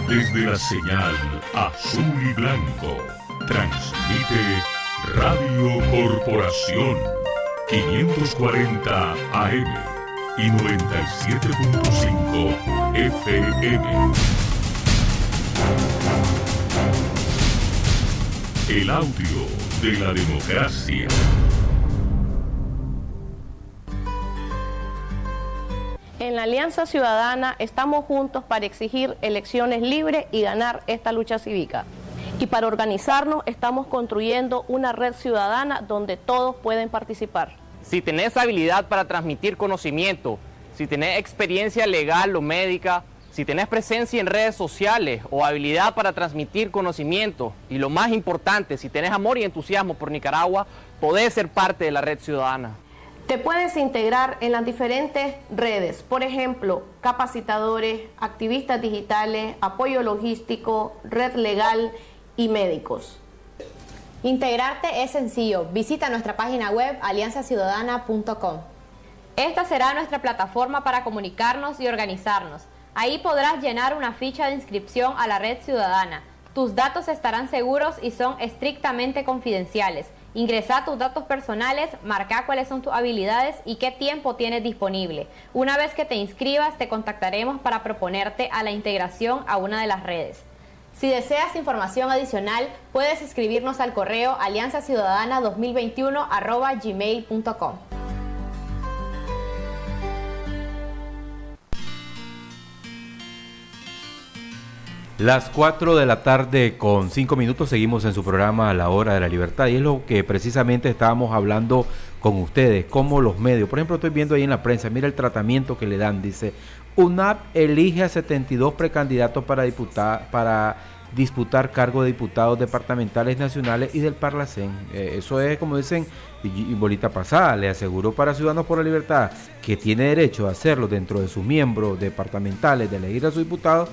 S2: Desde la señal azul y blanco, transmite Radio Corporación 540 AM y 97.5 FM. El audio de la democracia.
S16: En la Alianza Ciudadana estamos juntos para exigir elecciones libres y ganar esta lucha cívica. Y para organizarnos estamos construyendo una red ciudadana donde todos pueden participar.
S17: Si tenés habilidad para transmitir conocimiento, si tenés experiencia legal o médica, si tenés presencia en redes sociales o habilidad para transmitir conocimiento y lo más importante, si tenés amor y entusiasmo por Nicaragua, podés ser parte de la red ciudadana.
S16: Te puedes integrar en las diferentes redes, por ejemplo, capacitadores, activistas digitales, apoyo logístico, red legal médicos.
S18: Integrarte es sencillo. Visita nuestra página web alianzaciudadana.com. Esta será nuestra plataforma para comunicarnos y organizarnos. Ahí podrás llenar una ficha de inscripción a la red ciudadana. Tus datos estarán seguros y son estrictamente confidenciales. Ingresa tus datos personales, marca cuáles son tus habilidades y qué tiempo tienes disponible. Una vez que te inscribas, te contactaremos para proponerte a la integración a una de las redes. Si deseas información adicional, puedes escribirnos al correo alianzaciudadana2021
S5: Las 4 de la tarde con 5 minutos seguimos en su programa la hora de la libertad y es lo que precisamente estábamos hablando con ustedes, como los medios. Por ejemplo, estoy viendo ahí en la prensa, mira el tratamiento que le dan, dice, UNAP elige a 72 precandidatos para, diputar, para disputar cargo de diputados departamentales nacionales y del Parlacén. Eh, eso es, como dicen, y, bolita pasada, le aseguró para Ciudadanos por la Libertad que tiene derecho a hacerlo dentro de sus miembros departamentales, de elegir a sus diputados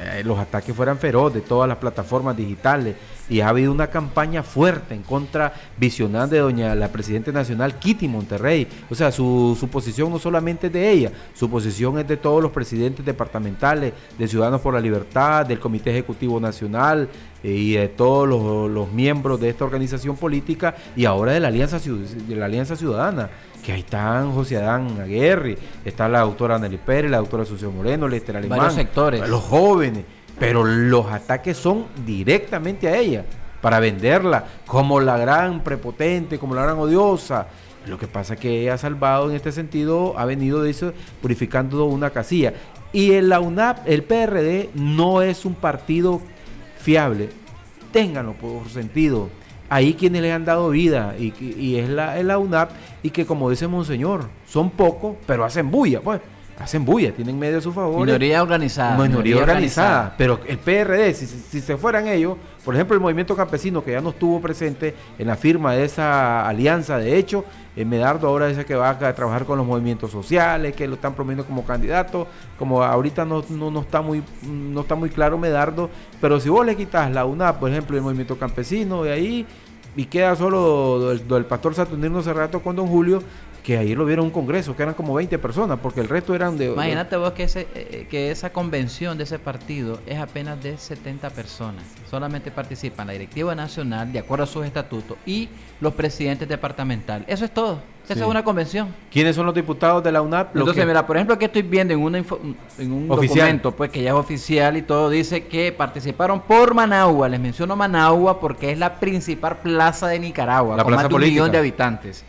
S5: eh, los ataques fueran feroz de todas las plataformas digitales y ha habido una campaña fuerte en contra visional de doña la Presidenta Nacional Kitty Monterrey. O sea, su, su posición no solamente es de ella, su posición es de todos los presidentes departamentales, de Ciudadanos por la Libertad, del Comité Ejecutivo Nacional eh, y de todos los, los, miembros de esta organización política y ahora de la Alianza, de la Alianza Ciudadana que ahí están José Adán Aguirre, está la doctora Nelly Pérez, la doctora Asunción Moreno, Lester Alemán,
S6: Varios sectores.
S5: los jóvenes, pero los ataques son directamente a ella, para venderla como la gran prepotente, como la gran odiosa. Lo que pasa es que ella ha salvado en este sentido, ha venido de eso, purificando una casilla. Y el la UNAP, el PRD, no es un partido fiable. Ténganlo por sentido ahí quienes le han dado vida y, y es, la, es la UNAP y que como dice Monseñor, son pocos, pero hacen bulla, pues. Hacen bulla, tienen medio a su favor.
S6: Minoría organizada.
S5: Minoría, minoría organizada, organizada. Pero el PRD, si, si, se fueran ellos, por ejemplo, el movimiento campesino que ya no estuvo presente en la firma de esa alianza, de hecho, eh, Medardo ahora dice que va a trabajar con los movimientos sociales, que lo están promoviendo como candidato, como ahorita no, no, no, está muy, no está muy claro Medardo, pero si vos le quitas la UNAP, por ejemplo, el movimiento campesino, de ahí y queda solo el, el pastor Saturnino Cerrato con don Julio, que ayer lo vieron un congreso, que eran como 20 personas, porque el resto eran de...
S6: Imagínate vos que, ese, eh, que esa convención de ese partido es apenas de 70 personas. Solamente participan la directiva nacional, de acuerdo a sus estatutos, y los presidentes departamentales. Eso es todo. Esa es una convención.
S5: ¿Quiénes son los diputados de la UNAP?
S6: Entonces, que... mira, por ejemplo, aquí estoy viendo en, una en un oficial. documento, pues que ya es oficial y todo, dice que participaron por Managua. Les menciono Managua porque es la principal plaza de Nicaragua,
S5: la
S6: con
S5: plaza
S6: más de un millón de habitantes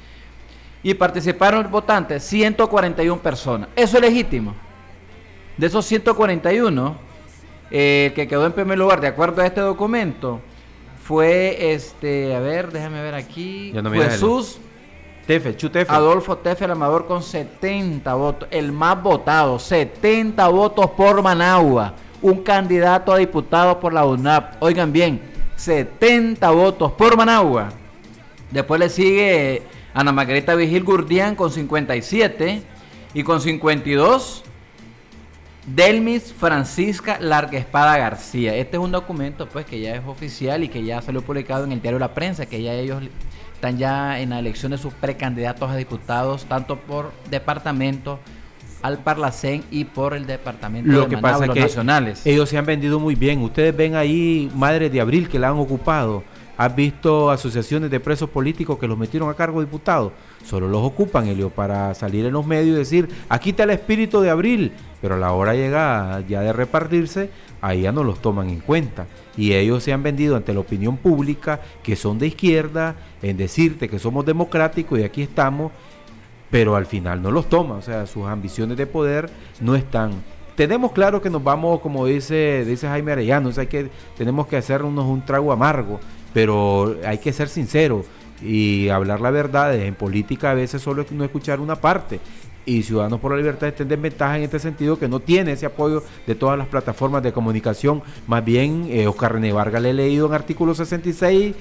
S6: y participaron votantes 141 personas. Eso es legítimo. De esos 141, eh, el que quedó en primer lugar, de acuerdo a este documento, fue este, a ver, déjame ver aquí,
S5: no
S6: Jesús
S5: Tefe, Chutefe.
S6: Adolfo Tefe, el amador, con 70 votos, el más votado, 70 votos por Managua, un candidato a diputado por la UNAP. Oigan bien, 70 votos por Managua. Después le sigue Ana Margarita Vigil Gurdián con 57 y con 52 Delmis Francisca Larga Espada García. Este es un documento pues que ya es oficial y que ya salió publicado en el diario La Prensa, que ya ellos están ya en la elección de sus precandidatos a diputados, tanto por departamento al Parlacén y por el departamento
S5: Lo
S6: de
S5: que
S6: Managua,
S5: pasa
S6: los
S5: que
S6: nacionales.
S5: ellos se han vendido muy bien. Ustedes ven ahí Madres de Abril que la han ocupado. ¿Has visto asociaciones de presos políticos que los metieron a cargo de diputados? Solo los ocupan, Elio, para salir en los medios y decir, aquí está el espíritu de abril, pero a la hora llegada ya de repartirse, ahí ya no los toman en cuenta. Y ellos se han vendido ante la opinión pública que son de izquierda, en decirte que somos democráticos y aquí estamos. pero al final no los toma, o sea, sus ambiciones de poder no están. Tenemos claro que nos vamos, como dice, dice Jaime Arellano, o sea, que tenemos que hacernos un trago amargo, pero hay que ser sincero y hablar la verdad. En política a veces solo es no escuchar una parte y Ciudadanos por la Libertad está en desventaja en este sentido que no tiene ese apoyo de todas las plataformas de comunicación. Más bien, eh, Oscar René Vargas le he leído en artículo 66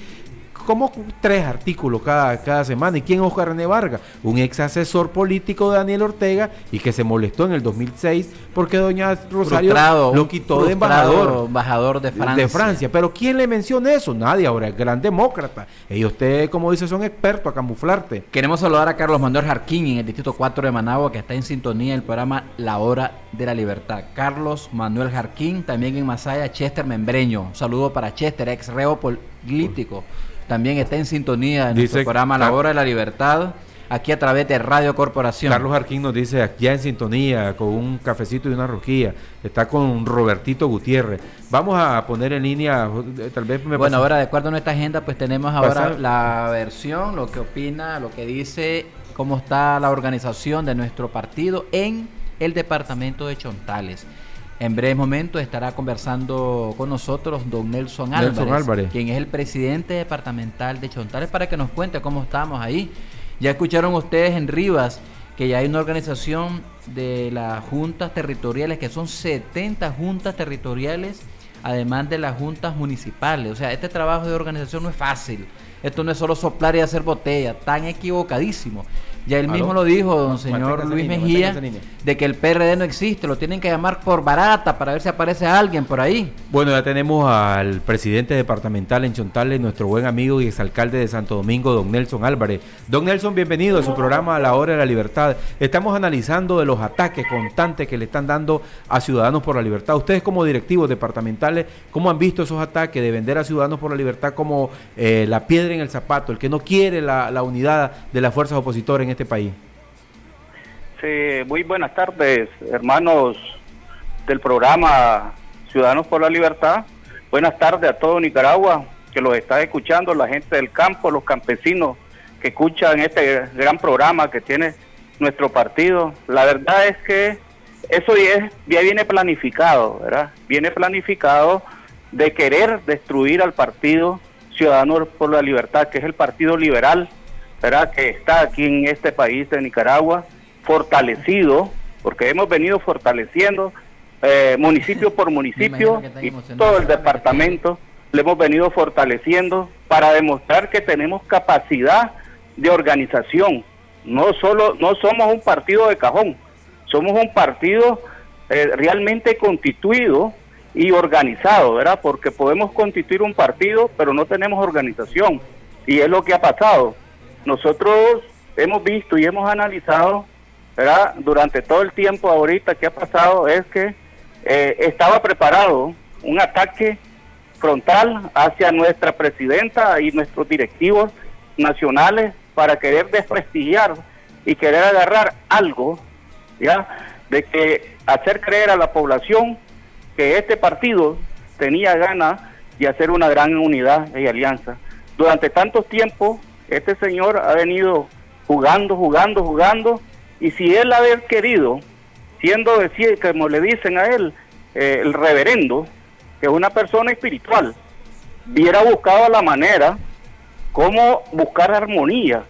S5: como tres artículos cada, cada semana. ¿Y quién es Oscar René Vargas? Un ex asesor político de Daniel Ortega y que se molestó en el 2006 porque doña Rosario lo quitó de embajador.
S6: embajador de Francia.
S5: De Francia. Pero ¿quién le menciona eso? Nadie ahora, es gran demócrata. Ellos, usted, como dice, son expertos a camuflarte.
S6: Queremos saludar a Carlos Manuel Jarquín en el Distrito 4 de Managua, que está en sintonía del programa La Hora de la Libertad. Carlos Manuel Jarquín, también en Masaya, Chester Membreño. Un saludo para Chester, ex reo político también está en sintonía en nuestro programa La Hora de la Libertad, aquí a través de Radio Corporación.
S5: Carlos Arquín nos dice, ya en sintonía, con un cafecito y una rosquilla, está con Robertito Gutiérrez. Vamos a poner en línea, tal vez
S6: me Bueno, ahora de acuerdo a nuestra agenda, pues tenemos ahora la versión, lo que opina, lo que dice, cómo está la organización de nuestro partido en el departamento de Chontales. En breve momento estará conversando con nosotros don Nelson Álvarez, quien es el presidente departamental de Chontales, para que nos cuente cómo estamos ahí. Ya escucharon ustedes en Rivas que ya hay una organización de las juntas territoriales, que son 70 juntas territoriales, además de las juntas municipales. O sea, este trabajo de organización no es fácil. Esto no es solo soplar y hacer botella, tan equivocadísimo. Ya él mismo lo dijo, don señor Luis Mejía, de que el PRD no existe, lo tienen que llamar por barata para ver si aparece alguien por ahí.
S5: Bueno, ya tenemos al presidente departamental en Chontales, nuestro buen amigo y exalcalde de Santo Domingo, don Nelson Álvarez. Don Nelson, bienvenido a su programa A la Hora de la Libertad. Estamos analizando de los ataques constantes que le están dando a Ciudadanos por la Libertad. Ustedes como directivos departamentales, ¿cómo han visto esos ataques de vender a Ciudadanos por la Libertad como eh, la piedra en el zapato, el que no quiere la, la unidad de las fuerzas opositoras en este país.
S19: Sí, muy buenas tardes, hermanos del programa Ciudadanos por la Libertad. Buenas tardes a todo Nicaragua que los está escuchando, la gente del campo, los campesinos que escuchan este gran programa que tiene nuestro partido. La verdad es que eso ya, ya viene planificado, ¿verdad? Viene planificado de querer destruir al partido Ciudadanos por la Libertad, que es el partido liberal que está aquí en este país de Nicaragua, fortalecido, porque hemos venido fortaleciendo eh, municipio por municipio y todo el departamento le hemos venido fortaleciendo para demostrar que tenemos capacidad de organización. No solo no somos un partido de cajón, somos un partido eh, realmente constituido y organizado, ¿verdad? Porque podemos constituir un partido, pero no tenemos organización. Y es lo que ha pasado. Nosotros hemos visto y hemos analizado. Durante todo el tiempo ahorita que ha pasado es que eh, estaba preparado un ataque frontal hacia nuestra presidenta y nuestros directivos nacionales para querer desprestigiar y querer agarrar algo, ¿ya? De que hacer creer a la población que este partido tenía ganas de hacer una gran unidad y alianza. Durante tantos tiempos este señor ha venido jugando, jugando, jugando, y si él haber querido, siendo decir, como le dicen a él, eh, el reverendo, que es una persona espiritual, hubiera buscado la manera cómo buscar armonía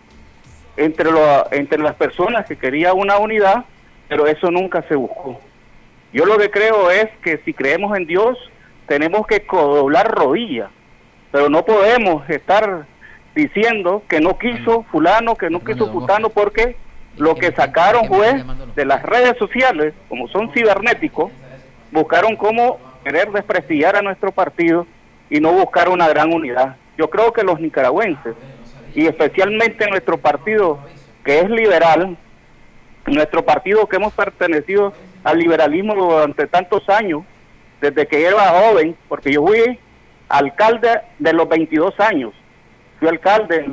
S19: entre, entre las personas que quería una unidad, pero eso nunca se buscó. Yo lo que creo es que si creemos en Dios, tenemos que doblar rodillas, pero no podemos estar diciendo que no quiso fulano, que no quiso putano, porque lo que sacaron fue de las redes sociales, como son cibernéticos, buscaron cómo querer desprestigiar a nuestro partido y no buscar una gran unidad. Yo creo que los nicaragüenses, y especialmente nuestro partido que es liberal, nuestro partido que hemos pertenecido al liberalismo durante tantos años, desde que era joven, porque yo fui alcalde de los 22 años, alcalde,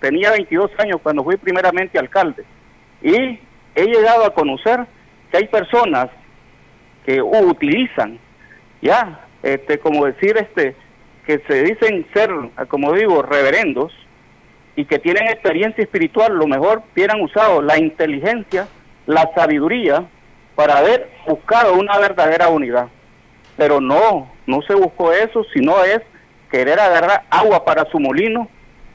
S19: tenía 22 años cuando fui primeramente alcalde. Y he llegado a conocer que hay personas que utilizan, ya, este, como decir, este, que se dicen ser, como digo, reverendos, y que tienen experiencia espiritual, lo mejor hubieran usado la inteligencia, la sabiduría para haber buscado una verdadera unidad. Pero no, no se buscó eso, sino es querer agarrar agua para su molino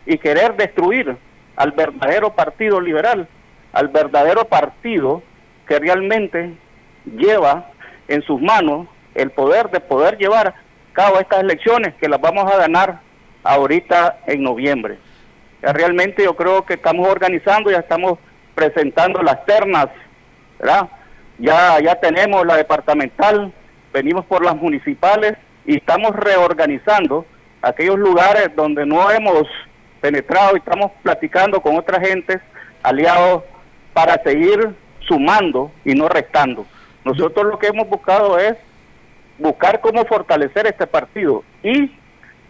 S19: y querer destruir al verdadero partido liberal, al verdadero partido que realmente lleva en sus manos el poder de poder llevar a cabo estas elecciones que las vamos a ganar ahorita en noviembre. Ya realmente yo creo que estamos organizando, ya estamos presentando las ternas, ¿verdad? Ya, ya tenemos la departamental, venimos por las municipales y estamos reorganizando aquellos lugares donde no hemos penetrado y estamos platicando con otras gentes, aliados, para seguir sumando y no restando. Nosotros lo que hemos buscado es buscar cómo fortalecer este partido y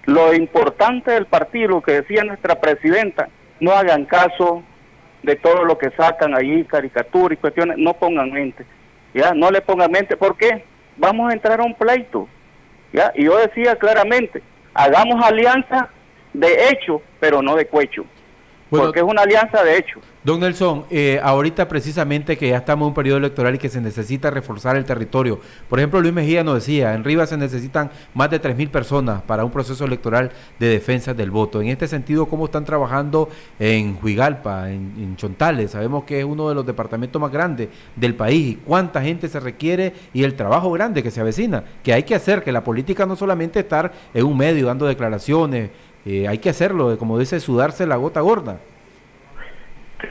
S19: lo importante del partido, lo que decía nuestra presidenta, no hagan caso de todo lo que sacan allí, caricaturas y cuestiones, no pongan mente, ya, no le pongan mente, porque vamos a entrar a un pleito, ya, y yo decía claramente, hagamos alianza de hecho, pero no de cuecho, porque es una alianza de hecho.
S5: Don Nelson, eh, ahorita precisamente que ya estamos en un periodo electoral y que se necesita reforzar el territorio. Por ejemplo, Luis Mejía nos decía, en Rivas se necesitan más de 3.000 personas para un proceso electoral de defensa del voto. En este sentido, ¿cómo están trabajando en Huigalpa, en, en Chontales? Sabemos que es uno de los departamentos más grandes del país. ¿Cuánta gente se requiere y el trabajo grande que se avecina? Que hay que hacer, que la política no solamente estar en un medio dando declaraciones, eh, hay que hacerlo, como dice, sudarse la gota gorda.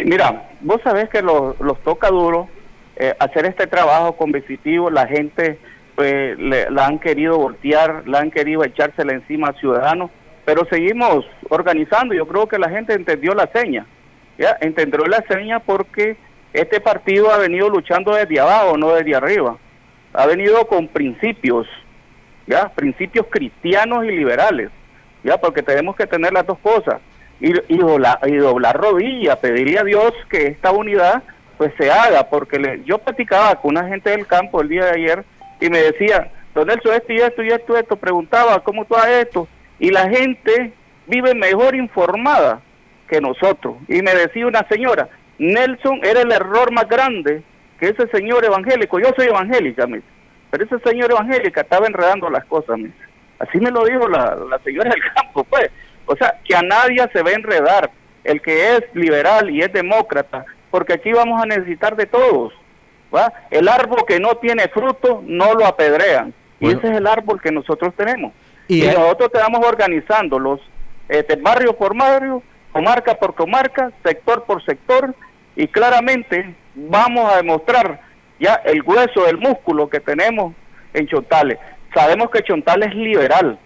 S19: Mira, vos sabés que los, toca duro eh, hacer este trabajo competitivo, la gente pues, le, la han querido voltear, la han querido echársela encima a ciudadanos, pero seguimos organizando, yo creo que la gente entendió la seña, ya entendió la seña porque este partido ha venido luchando desde abajo, no desde arriba, ha venido con principios, ya, principios cristianos y liberales, ya, porque tenemos que tener las dos cosas y, doblar, y doblar pedirle a Dios que esta unidad pues se haga, porque le, yo platicaba con una gente del campo el día de ayer y me decía, don Nelson, esto y esto y esto, esto, preguntaba, ¿cómo tú haces esto? Y la gente vive mejor informada que nosotros. Y me decía una señora, Nelson era el error más grande que ese señor evangélico, yo soy evangélica, me pero ese señor evangélica estaba enredando las cosas, me así me lo dijo la, la señora del campo, pues, o sea, que a nadie se va a enredar, el que es liberal y es demócrata, porque aquí vamos a necesitar de todos. ¿va? El árbol que no tiene fruto no lo apedrean. Y ese es el árbol que nosotros tenemos. Y, y nosotros estamos organizando los este, barrio por barrio, comarca por comarca, sector por sector, y claramente vamos a demostrar ya el hueso del músculo que tenemos en Chontales. Sabemos que Chontales es liberal,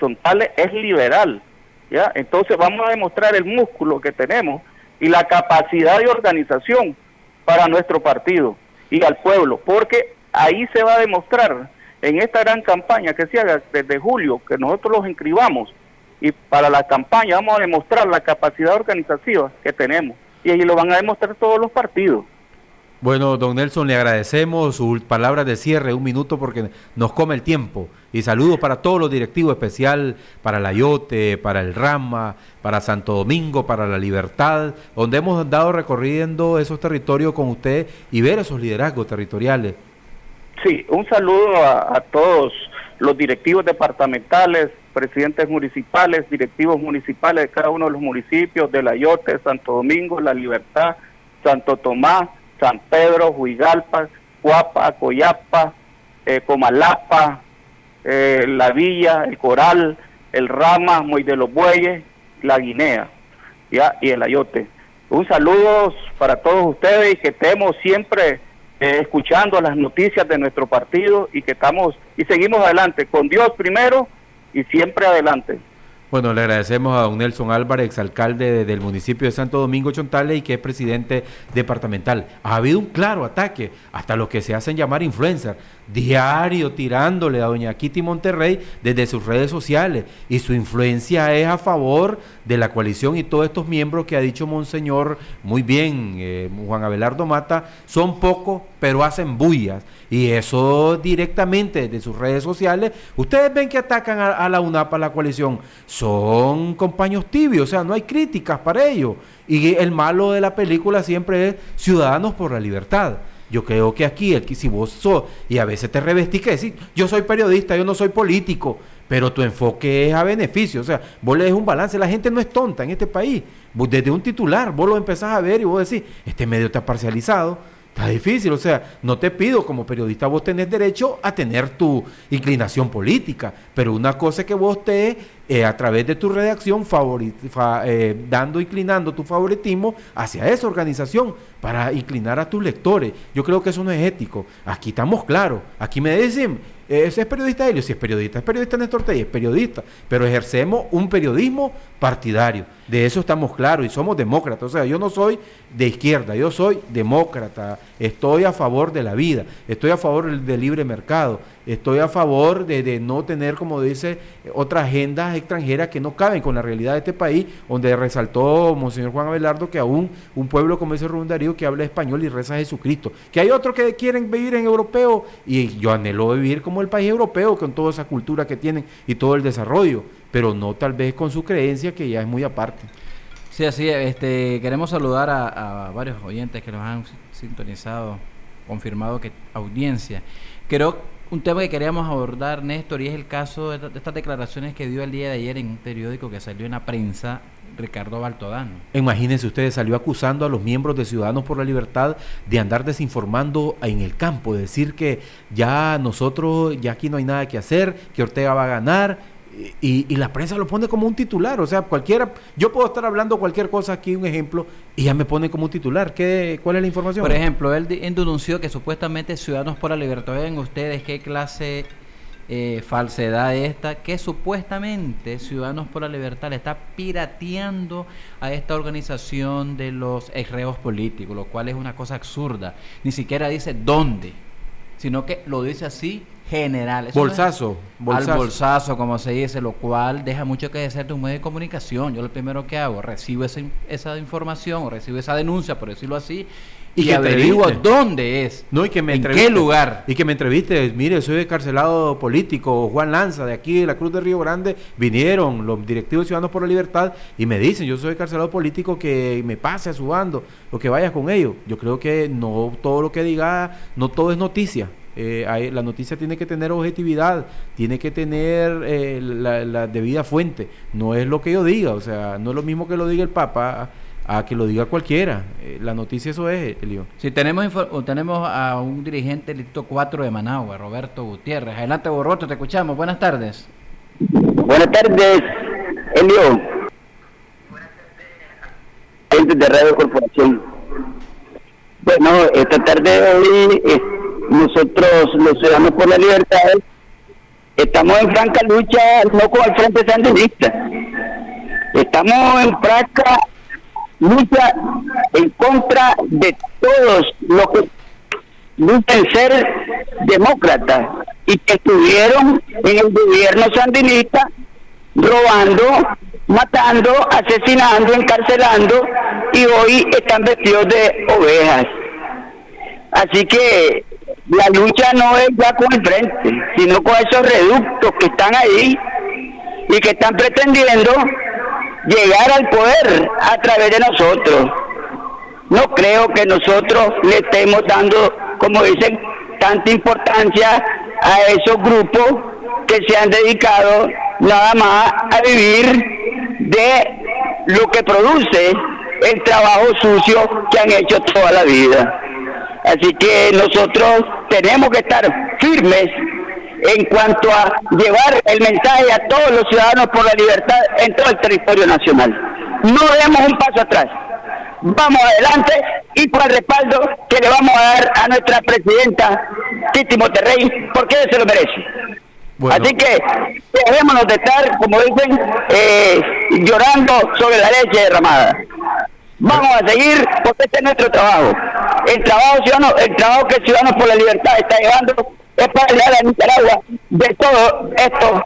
S19: Chontales es liberal, ¿ya? Entonces vamos a demostrar el músculo que tenemos y la capacidad de organización para nuestro partido y al pueblo, porque ahí se va a demostrar en esta gran campaña que se haga desde julio, que nosotros los inscribamos y para la campaña vamos a demostrar la capacidad organizativa que tenemos y ahí lo van a demostrar todos los partidos.
S5: Bueno, don Nelson, le agradecemos sus palabras de cierre, un minuto porque nos come el tiempo. Y saludos para todos los directivos, especial para la Yote, para el Rama, para Santo Domingo, para la Libertad, donde hemos andado recorriendo esos territorios con usted y ver esos liderazgos territoriales.
S19: Sí, un saludo a, a todos los directivos departamentales, presidentes municipales, directivos municipales de cada uno de los municipios, de la Yote, Santo Domingo, La Libertad, Santo Tomás, San Pedro, Huigalpa, Cuapa, Coyapa, eh, Comalapa, eh, La Villa, El Coral, El Rama, Moy de los Bueyes, La Guinea y el Ayote. Un saludo para todos ustedes y que estemos siempre eh, escuchando las noticias de nuestro partido y que estamos y seguimos adelante con Dios primero y siempre adelante.
S5: Bueno, le agradecemos a don Nelson Álvarez, exalcalde de, del municipio de Santo Domingo Chontales y que es presidente departamental. Ha habido un claro ataque hasta los que se hacen llamar influencers, diario tirándole a doña Kitty Monterrey desde sus redes sociales y su influencia es a favor de la coalición y todos estos miembros que ha dicho Monseñor muy bien, eh, Juan Abelardo Mata, son pocos pero hacen bullas y eso directamente desde sus redes sociales. Ustedes ven que atacan a, la UNAP, a la coalición son compañeros tibios, o sea, no hay críticas para ellos. Y el malo de la película siempre es Ciudadanos por la Libertad. Yo creo que aquí, el, si vos sos, y a veces te revestís que decir, yo soy periodista, yo no soy político, pero tu enfoque es a beneficio, o sea, vos le des un balance, la gente no es tonta en este país, vos desde un titular, vos lo empezás a ver y vos decís, este medio está parcializado, Está difícil, o sea, no te pido como periodista, vos tenés derecho a tener tu inclinación política, pero una cosa es que vos estés eh, a través de tu redacción eh, dando, inclinando tu favoritismo hacia esa organización para inclinar a tus lectores. Yo creo que eso no es ético. Aquí estamos claros, aquí me dicen, ese es periodista Helio, si es periodista, es periodista Néstor Tey, es periodista, pero ejercemos un periodismo partidario. De eso estamos claros y somos demócratas. O sea, yo no soy de izquierda, yo soy demócrata. Estoy a favor de la vida, estoy a favor del libre mercado, estoy a favor de, no tener, como dice, otras agendas extranjeras que no caben con la realidad de este país, donde resaltó Monseñor Juan Abelardo que aún un pueblo como ese Rubén Darío que habla español y reza a Jesucristo, que hay otros que quieren vivir en europeo y yo anhelo vivir como el país europeo con toda esa cultura que tienen y todo el desarrollo, pero no tal vez con su creencia que ya es muy aparte.
S6: Sí, así, este, queremos saludar a, varios oyentes que nos han sintonizado, confirmado que audiencia. Creo un tema que queríamos abordar, Néstor, y es el caso de, estas declaraciones que dio el día de ayer en un periódico que salió en la prensa Ricardo Baltodano.
S5: Imagínense ustedes, salió acusando a los miembros de Ciudadanos por la Libertad de andar desinformando en el campo, de decir que ya nosotros, ya aquí no hay nada que hacer, que Ortega va a ganar y, la prensa lo pone como un titular, o sea, cualquiera, yo puedo estar hablando cualquier cosa aquí, un ejemplo, y ya me pone como un titular. ¿Qué, ¿Cuál es la información?
S6: Por ejemplo, él, denunció que supuestamente Ciudadanos por la Libertad, ven ustedes qué clase eh, falsedad esta, que supuestamente Ciudadanos por la Libertad le está pirateando a esta organización de los exreos políticos, lo cual es una cosa absurda. Ni siquiera dice dónde, sino que lo dice así general.
S5: bolsazo,
S6: bolsazo. Al bolsazo, como se dice, lo cual deja mucho que decir de un medio de comunicación. Yo lo primero que hago, recibo esa, esa información o recibo esa denuncia, por decirlo así, y, que averiguo dónde es,
S5: no, y que me
S6: en qué lugar.
S5: Y que me entreviste, mire, soy carcelado político, Juan Lanza, de aquí de la Cruz de Río Grande, vinieron los directivos Ciudadanos por la Libertad y me dicen, yo soy carcelado político, que me pase a su bando, o que vaya con ellos. Yo creo que no todo lo que diga, no todo es noticia. Eh, la noticia tiene que tener objetividad, tiene que tener eh, la, debida fuente. No es lo que yo diga, o sea, no es lo mismo que lo diga el Papa a, que lo diga cualquiera. Eh, la noticia eso es, Elio.
S6: Si tenemos tenemos a un dirigente del Distrito 4 de Managua, Roberto Gutiérrez. Adelante, Borroto, te escuchamos. Buenas tardes.
S20: Buenas tardes, Elio. Gente de Radio Corporación. Bueno, esta tarde hoy nosotros, los ciudadanos por la libertad, estamos en franca lucha no con el Frente Sandinista, estamos en franca lucha en contra de todos los que luchan ser demócratas y que estuvieron en el gobierno sandinista robando, matando, asesinando, encarcelando y hoy están vestidos de ovejas. Así que la lucha no es ya con el frente, sino con esos reductos que están ahí y que están pretendiendo llegar al poder a través de nosotros. No creo que nosotros le estemos dando, como dicen, tanta importancia a esos grupos que se han dedicado nada más a vivir de lo que produce el trabajo sucio que han hecho toda la vida. Así que nosotros tenemos que estar firmes en cuanto a llevar el mensaje a todos los ciudadanos por la libertad en todo el territorio nacional. No demos un paso atrás. Vamos adelante y por el respaldo que le vamos a dar a nuestra presidenta Titi Monterrey, porque ella se lo merece. Así que dejémonos de estar, como dicen, eh, llorando sobre la leche derramada. Vamos a seguir porque este es nuestro trabajo. El trabajo ciudadano, el trabajo que Ciudadanos por la Libertad está llevando es para ayudar a Nicaragua de todos estos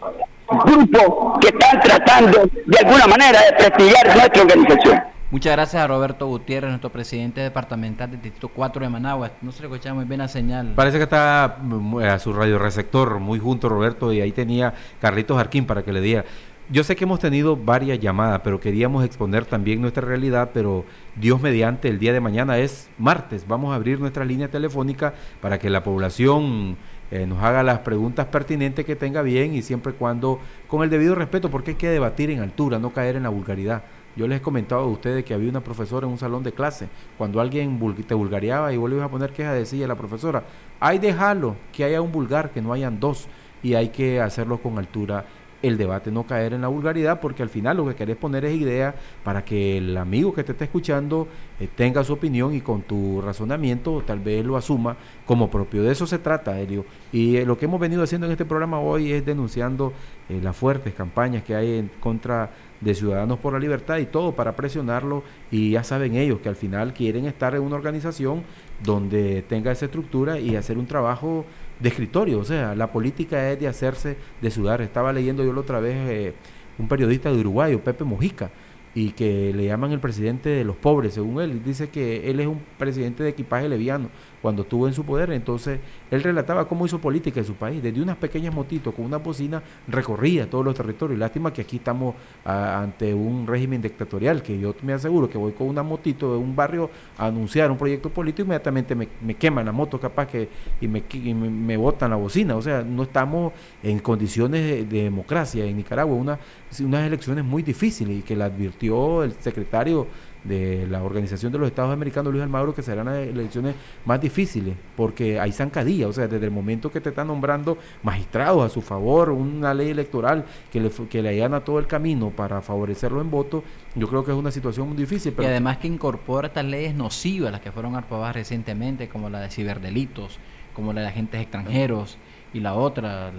S20: grupos que están tratando de alguna manera de prestigiar nuestra organización.
S6: Muchas gracias a Roberto Gutiérrez, nuestro presidente departamental del Distrito 4 de Managua. No se le escuchaba muy bien la señal.
S5: Parece que está mm, a su radio receptor muy junto Roberto y ahí tenía Carlitos Arquín para que le diera. yo sé que hemos tenido varias llamadas, pero queríamos exponer también nuestra realidad, pero Dios mediante el día de mañana es martes. Vamos a abrir nuestra línea telefónica para que la población eh, nos haga las preguntas pertinentes que tenga bien y siempre cuando con el debido respeto, porque hay que debatir en altura, no caer en la vulgaridad. Yo les he comentado a ustedes que había una profesora en un salón de clase. Cuando alguien te vulgareaba y vos a poner queja, decía la profesora, hay dejarlo, que haya un vulgar, que no hayan dos, y hay que hacerlo con altura el debate, no caer en la vulgaridad, porque al final lo que querés poner es idea para que el amigo que te está escuchando eh, tenga su opinión y con tu razonamiento tal vez lo asuma como propio. De eso se trata, Helio. Y eh, lo que hemos venido haciendo en este programa hoy es denunciando eh, las fuertes campañas que hay en contra de Ciudadanos por la Libertad y todo para presionarlo y ya saben ellos que al final quieren estar en una organización donde tenga esa estructura y hacer un trabajo de escritorio, o sea, la política es de hacerse de sudar. Estaba leyendo yo la otra vez eh, un periodista de Uruguay, Pepe Mojica, y que le llaman el presidente de los pobres, según él. Dice que él es un presidente de equipaje leviano cuando estuvo en su poder. Entonces, él relataba cómo hizo política en su país. Desde unas pequeñas motitos con una bocina recorría todos los territorios. Lástima que aquí estamos ante un régimen dictatorial, que yo me aseguro que voy con una motito de un barrio a anunciar un proyecto político, inmediatamente me, queman la moto capaz que y me, botan la bocina. O sea, no estamos en condiciones de, democracia en Nicaragua. Una, unas elecciones muy difíciles y que la advirtió el secretario de la Organización de los Estados Americanos, Luis Almagro, que serán las elecciones más difíciles, porque hay zancadilla, o sea, desde el momento que te están nombrando magistrados a su favor, una ley electoral que le, que le allana todo el camino para favorecerlo en voto, yo creo que es una situación muy difícil.
S6: Pero y además que incorpora estas leyes nocivas, las que fueron aprobadas recientemente, como la de ciberdelitos, como la de agentes extranjeros y la otra,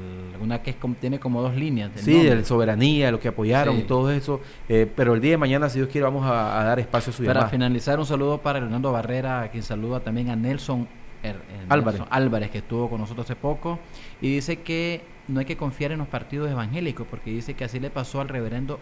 S6: una que es, tiene como dos líneas.
S5: Sí, de soberanía, lo que apoyaron y todo eso. Eh, pero el día de mañana, si Dios quiere, vamos a, dar espacio a su
S6: Para finalizar, un saludo para Leonardo Barrera, a quien saluda también a Nelson, Álvarez. Álvarez, que estuvo con nosotros hace poco, y dice que no hay que confiar en los partidos evangélicos, porque dice que así le pasó al reverendo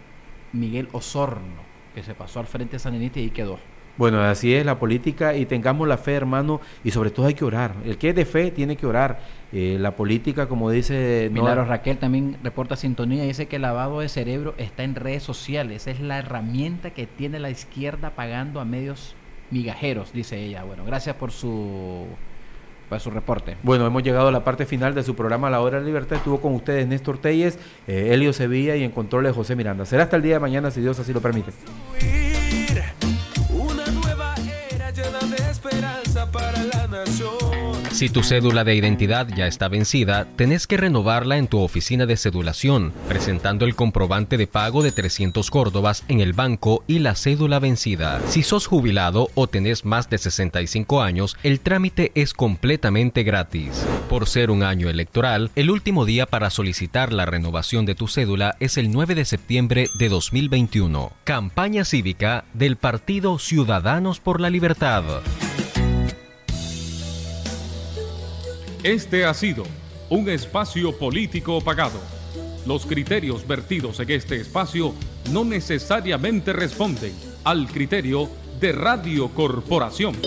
S6: Miguel Osorno, que se pasó al frente Saninista y quedó.
S5: Bueno, así es la política y tengamos la fe, hermano, y sobre todo hay que orar. El que es de fe tiene que orar. Eh, la política, como dice...
S6: Milagro Raquel también reporta sintonía, dice que el lavado de cerebro está en redes sociales. Es la herramienta que tiene la izquierda pagando a medios migajeros, dice ella. Bueno, gracias por su por su reporte.
S5: Bueno, hemos llegado a la parte final de su programa La Hora de la Libertad. Estuvo con ustedes Néstor Telles, eh, Elio Sevilla y en control José Miranda. Será hasta el día de mañana, si Dios así lo permite.
S21: Si tu cédula de identidad ya está vencida, tenés que renovarla en tu oficina de cedulación, presentando el comprobante de pago de 300 córdobas en el banco y la cédula vencida. Si sos jubilado o tenés más de 65 años, el trámite es completamente gratis. Por ser un año electoral, el último día para solicitar la renovación de tu cédula es el 9 de septiembre de 2021. Campaña cívica del Partido Ciudadanos por la Libertad.
S2: Este ha sido un espacio político pagado. Los criterios vertidos en este espacio no necesariamente responden al criterio de Radio Corporación.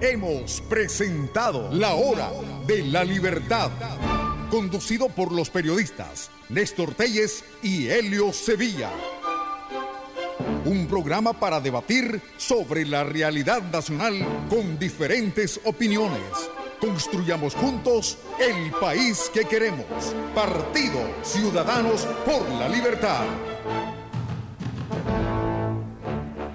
S3: Hemos presentado La Hora de la Libertad, conducido por los periodistas Néstor Telles y Helio Sevilla un programa para debatir sobre la realidad nacional con diferentes opiniones. Construyamos juntos el país que queremos. Partido Ciudadanos por la Libertad.